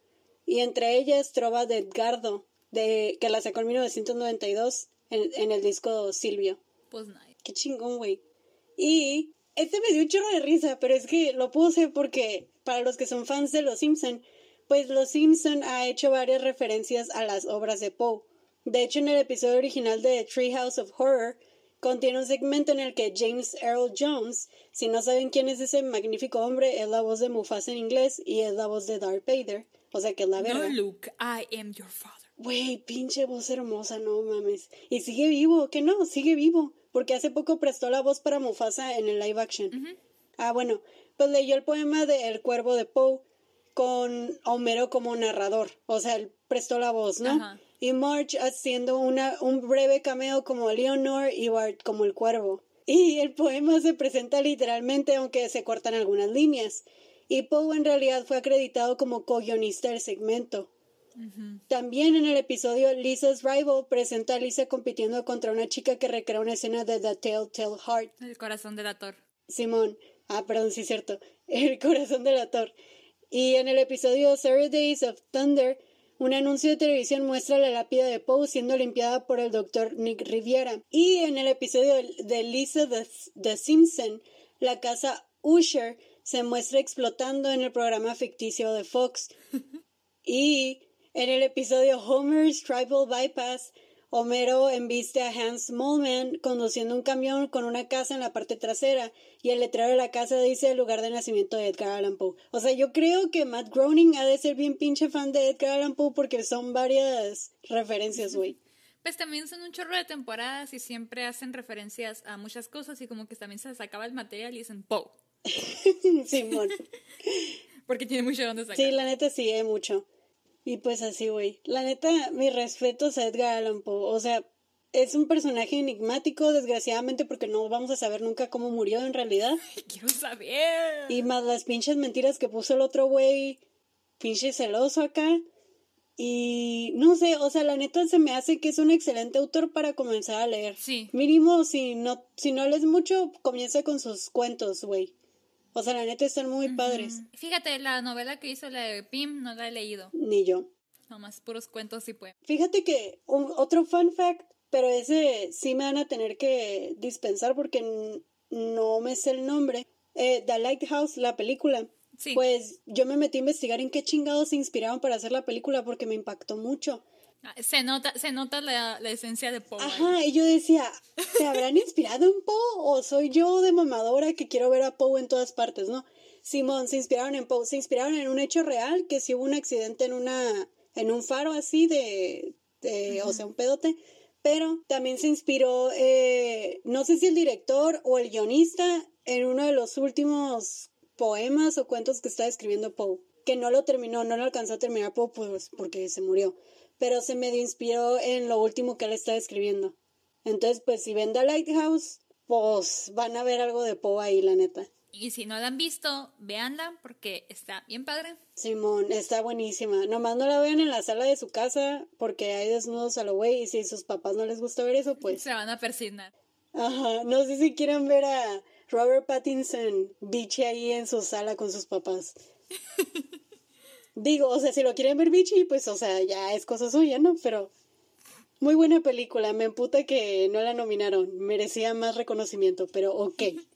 y entre ellas Trova de Edgardo, de, que la sacó en 1992 en, en el disco Silvio. Pues nice. Qué chingón, güey. Y este me dio un chorro de risa, pero es que lo puse porque para los que son fans de Los Simpson, pues Los Simpson ha hecho varias referencias a las obras de Poe. De hecho, en el episodio original de Treehouse of Horror, contiene un segmento en el que James Earl Jones, si no saben quién es ese magnífico hombre, es la voz de Mufasa en inglés y es la voz de Darth Vader. O sea que es la No, verga. Luke, I am your father. Güey, pinche voz hermosa, no mames. Y sigue vivo, que no, sigue vivo. Porque hace poco prestó la voz para Mufasa en el live action. Ah, bueno, pues leyó el poema de El Cuervo de Poe con Homero como narrador. O sea, él prestó la voz, ¿no? Y Marge haciendo una, un breve cameo como Leonor y Bart como el cuervo. Y el poema se presenta literalmente, aunque se cortan algunas líneas. Y Poe en realidad fue acreditado como co-guionista del segmento. También en el episodio Lisa's Rival presenta a Lisa compitiendo contra una chica que recrea una escena de The Telltale Heart. El corazón del actor. Simón. Ah, perdón, sí es cierto. (laughs) El corazón del actor. Y en el episodio Zero Days of Thunder, un anuncio de televisión muestra la lápida de Poe siendo limpiada por el doctor Nick Riviera. Y en el episodio de Lisa the, the Simpson, la casa Usher se muestra explotando en el programa ficticio de Fox. (laughs) Y en el episodio Homer's Tribal Bypass, Homero embiste a Hans Moleman conduciendo un camión con una casa en la parte trasera y el letrero de la casa dice el lugar de nacimiento de Edgar Allan Poe. O sea, yo creo que Matt Groening ha de ser bien pinche fan de Edgar Allan Poe porque son varias referencias, güey. (laughs) Pues también son un chorro de temporadas y siempre hacen referencias a muchas cosas y como que también se les acaba el material y dicen Poe. (laughs) Simón. (laughs) Porque tiene mucho donde sacar. Sí, la neta sí, hay mucho. Y pues así, güey. La neta, mis respetos a Edgar Allan Poe. O sea, es un personaje enigmático, desgraciadamente, porque no vamos a saber nunca cómo murió en realidad. (laughs) Quiero saber. Y más las pinches mentiras que puso el otro güey, pinche celoso acá. Y no sé, o sea, la neta se me hace que es un excelente autor para comenzar a leer. Sí. Mínimo, si no, si no lees mucho, comienza con sus cuentos, güey. O sea, la neta están muy padres. Fíjate, la novela que hizo la de Pim no la he leído. Ni yo. Nomás puros cuentos y poemas. Fíjate que un- otro fun fact, pero ese sí me van a tener que dispensar porque no me sé el nombre. Eh, The Lighthouse, la película. Sí. Pues yo me metí a investigar en qué chingados se inspiraron para hacer la película porque me impactó mucho. Ah, Se nota, se nota la, la esencia de Poe. Ajá, y yo decía, ¿se habrán inspirado en Poe o soy yo de mamadora que quiero ver a Poe en todas partes, no? Simón, se inspiraron en Poe, se inspiraron en un hecho real, que si hubo un accidente en una en un faro así de, de o sea, un pedote, pero también se inspiró, eh, no sé si el director o el guionista, en uno de los últimos poemas o cuentos que estaba escribiendo Poe, que no lo terminó, no lo alcanzó a terminar Poe pues, porque se murió, pero se medio inspiró en lo último que él estaba escribiendo. Entonces, pues si ven The Lighthouse, pues van a ver algo de Poe ahí, la neta. Y si no la han visto, véanla porque está bien padre. Simón, está buenísima. Nomás no la vean en la sala de su casa porque hay desnudos a lo güey y si sus papás no les gusta ver eso, pues... Se van a persignar. Ajá, no sé si quieran ver a Robert Pattinson bichi ahí en su sala con sus papás. (laughs) Digo, o sea, si lo quieren ver bichi, pues, o sea, ya es cosa suya, ¿no? Pero muy buena película. Me emputa que no la nominaron. Merecía más reconocimiento, pero ok. (laughs)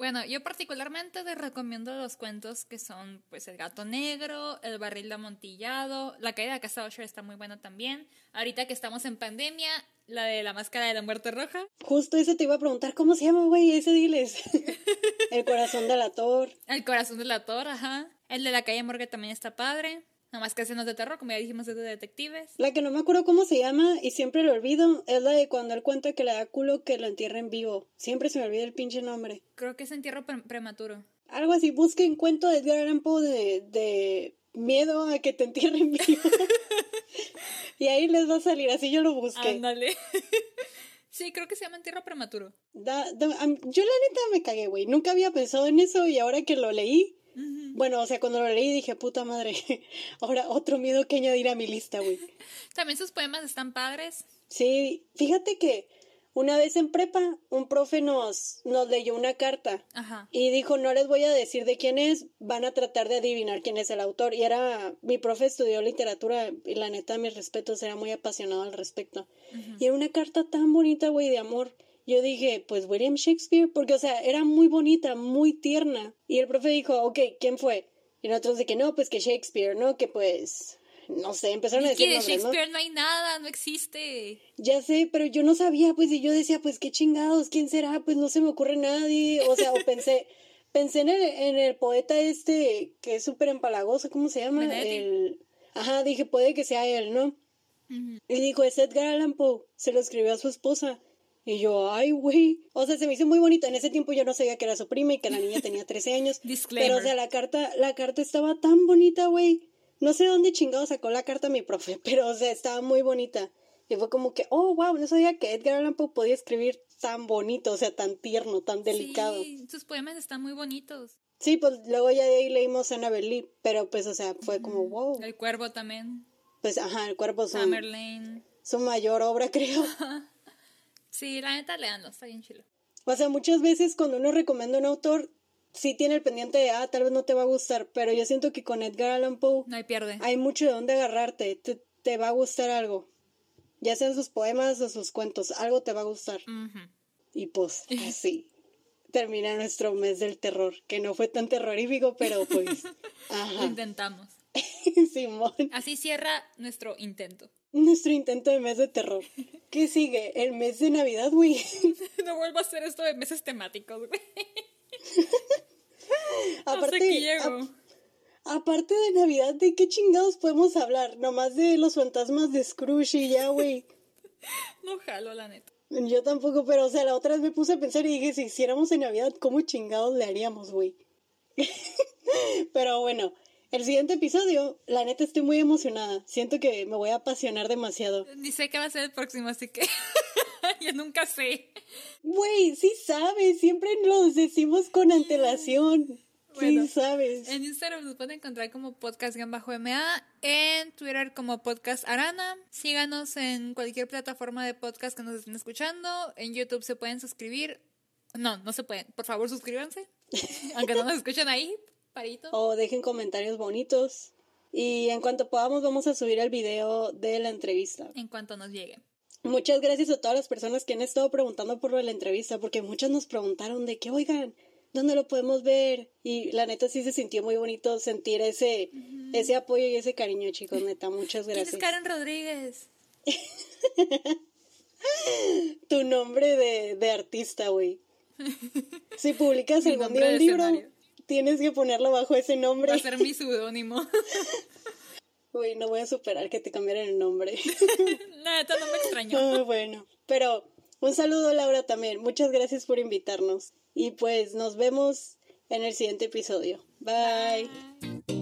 Bueno, yo particularmente les recomiendo los cuentos que son pues El gato negro, El barril de amontillado, La caída de Casa Usher está muy buena también. Ahorita que estamos en pandemia, la de La máscara de la muerte roja. Justo ese te iba a preguntar, ¿cómo se llama, güey? Ese diles. (laughs) el corazón de la tor. El corazón de la tor, ajá. El de la calle Morgue también está padre. Nada más que escenas de terror, como ya dijimos, es de detectives. La que no me acuerdo cómo se llama y siempre lo olvido es la de cuando él cuenta que le da culo que lo entierren vivo. Siempre se me olvida el pinche nombre. Creo que es entierro prematuro. Algo así, busquen cuento de Edgar Allan Poe de, de miedo a que te entierren vivo. (laughs) y ahí les va a salir, así yo lo busqué. Ándale. (laughs) sí, creo que se llama entierro prematuro. Da, yo la neta me cagué, güey. Nunca había pensado en eso y ahora que lo leí, bueno, o sea, cuando lo leí dije, puta madre, (laughs) ahora otro miedo que añadir a mi lista, güey. (laughs) También sus poemas están padres. Sí, fíjate que una vez en prepa, un profe nos, nos leyó una carta Ajá. y dijo, no les voy a decir de quién es, van a tratar de adivinar quién es el autor. Y era, mi profe estudió literatura y la neta, mis respetos, era muy apasionado al respecto. Y era una carta tan bonita, güey, de amor yo dije, pues William Shakespeare, porque, o sea, era muy bonita, muy tierna. Y el profe dijo, ok, ¿quién fue? Y nosotros de que no, pues que Shakespeare, ¿no? Que pues, no sé, empezaron a decir. Que de Shakespeare ¿no? hay nada, no existe. Ya sé, pero yo no sabía, pues, y yo decía, pues qué chingados, ¿quién será? Pues no se me ocurre nadie. O sea, o (laughs) pensé, pensé en el, en el poeta este que es súper empalagoso, ¿cómo se llama? El. Ajá, dije, puede que sea él, ¿no? Y dijo, es Edgar Allan Poe, se lo escribió a su esposa. Y yo, ay, güey. O sea, se me hizo muy bonito. En ese tiempo yo no sabía que era su prima y que la niña tenía 13 años. (laughs) Pero, o sea, la carta, la carta estaba tan bonita, güey. No sé dónde chingado sacó la carta mi profe, (laughs) pero, o sea, estaba muy bonita. Y fue como que, oh, wow, no sabía que Edgar Allan Poe podía escribir tan bonito, o sea, tan tierno, tan delicado. Sí, sus poemas están muy bonitos. Sí, pues luego ya de ahí leímos Annabelle Lee, pero pues, o sea, fue como, wow. El Cuervo también. Pues, ajá, El Cuervo. Summerlane. Su mayor obra, (laughs) creo. Sí, la neta, leanlo, está bien chilo. O sea, muchas veces cuando uno recomienda un autor, sí tiene el pendiente de, ah, tal vez no te va a gustar, pero yo siento que con Edgar Allan Poe... No hay pierde. Hay mucho de dónde agarrarte, te, va a gustar algo. Ya sean sus poemas o sus cuentos, algo te va a gustar. Y pues, así (laughs) termina nuestro mes del terror, que no fue tan terrorífico, pero pues... (laughs) Lo intentamos. (laughs) Simón. Así cierra nuestro intento. Nuestro intento de mes de terror. ¿Qué sigue? El mes de Navidad, güey. (laughs) No vuelvo a hacer esto de meses temáticos, güey. (laughs) aparte, aparte de Navidad, ¿de qué chingados podemos hablar? Nomás de los fantasmas de Scrooge y ya, güey. No jalo, la neta. Yo tampoco, pero, o sea, la otra vez me puse a pensar y dije, si hiciéramos en Navidad, ¿cómo chingados le haríamos, güey? pero bueno, el siguiente episodio, la neta estoy muy emocionada. Siento que me voy a apasionar demasiado. Ni sé qué va a ser el próximo, así que (laughs) yo nunca sé. Güey, sí sabes, siempre lo decimos con antelación. sí sabes. En Instagram nos pueden encontrar como podcast-ma, en Twitter como podcast arana. Síganos en cualquier plataforma de podcast que nos estén escuchando. En YouTube se pueden suscribir. No, no se pueden. Por favor, suscríbanse. (laughs) Aunque no nos escuchen ahí, o dejen comentarios bonitos. Y en cuanto podamos vamos a subir el video de la entrevista. En cuanto nos llegue. Muchas gracias a todas las personas que han estado preguntando por la entrevista, porque muchas nos preguntaron de que, oigan, ¿dónde lo podemos ver? Y la neta sí se sintió muy bonito sentir ese, ese apoyo y ese cariño, chicos, neta, muchas gracias. ¿Quién es Karen Rodríguez? (laughs) tu nombre de, de artista, güey. (laughs) Si publicas algún día un libro, tienes que ponerlo bajo ese nombre. Va a ser mi seudónimo. Uy, (laughs) no voy a superar que te cambiaran el nombre. (laughs) Nada, no me extrañó. (laughs) Ah, bueno, pero un saludo Laura también. Muchas gracias por invitarnos. Y pues nos vemos en el siguiente episodio. Bye. Bye.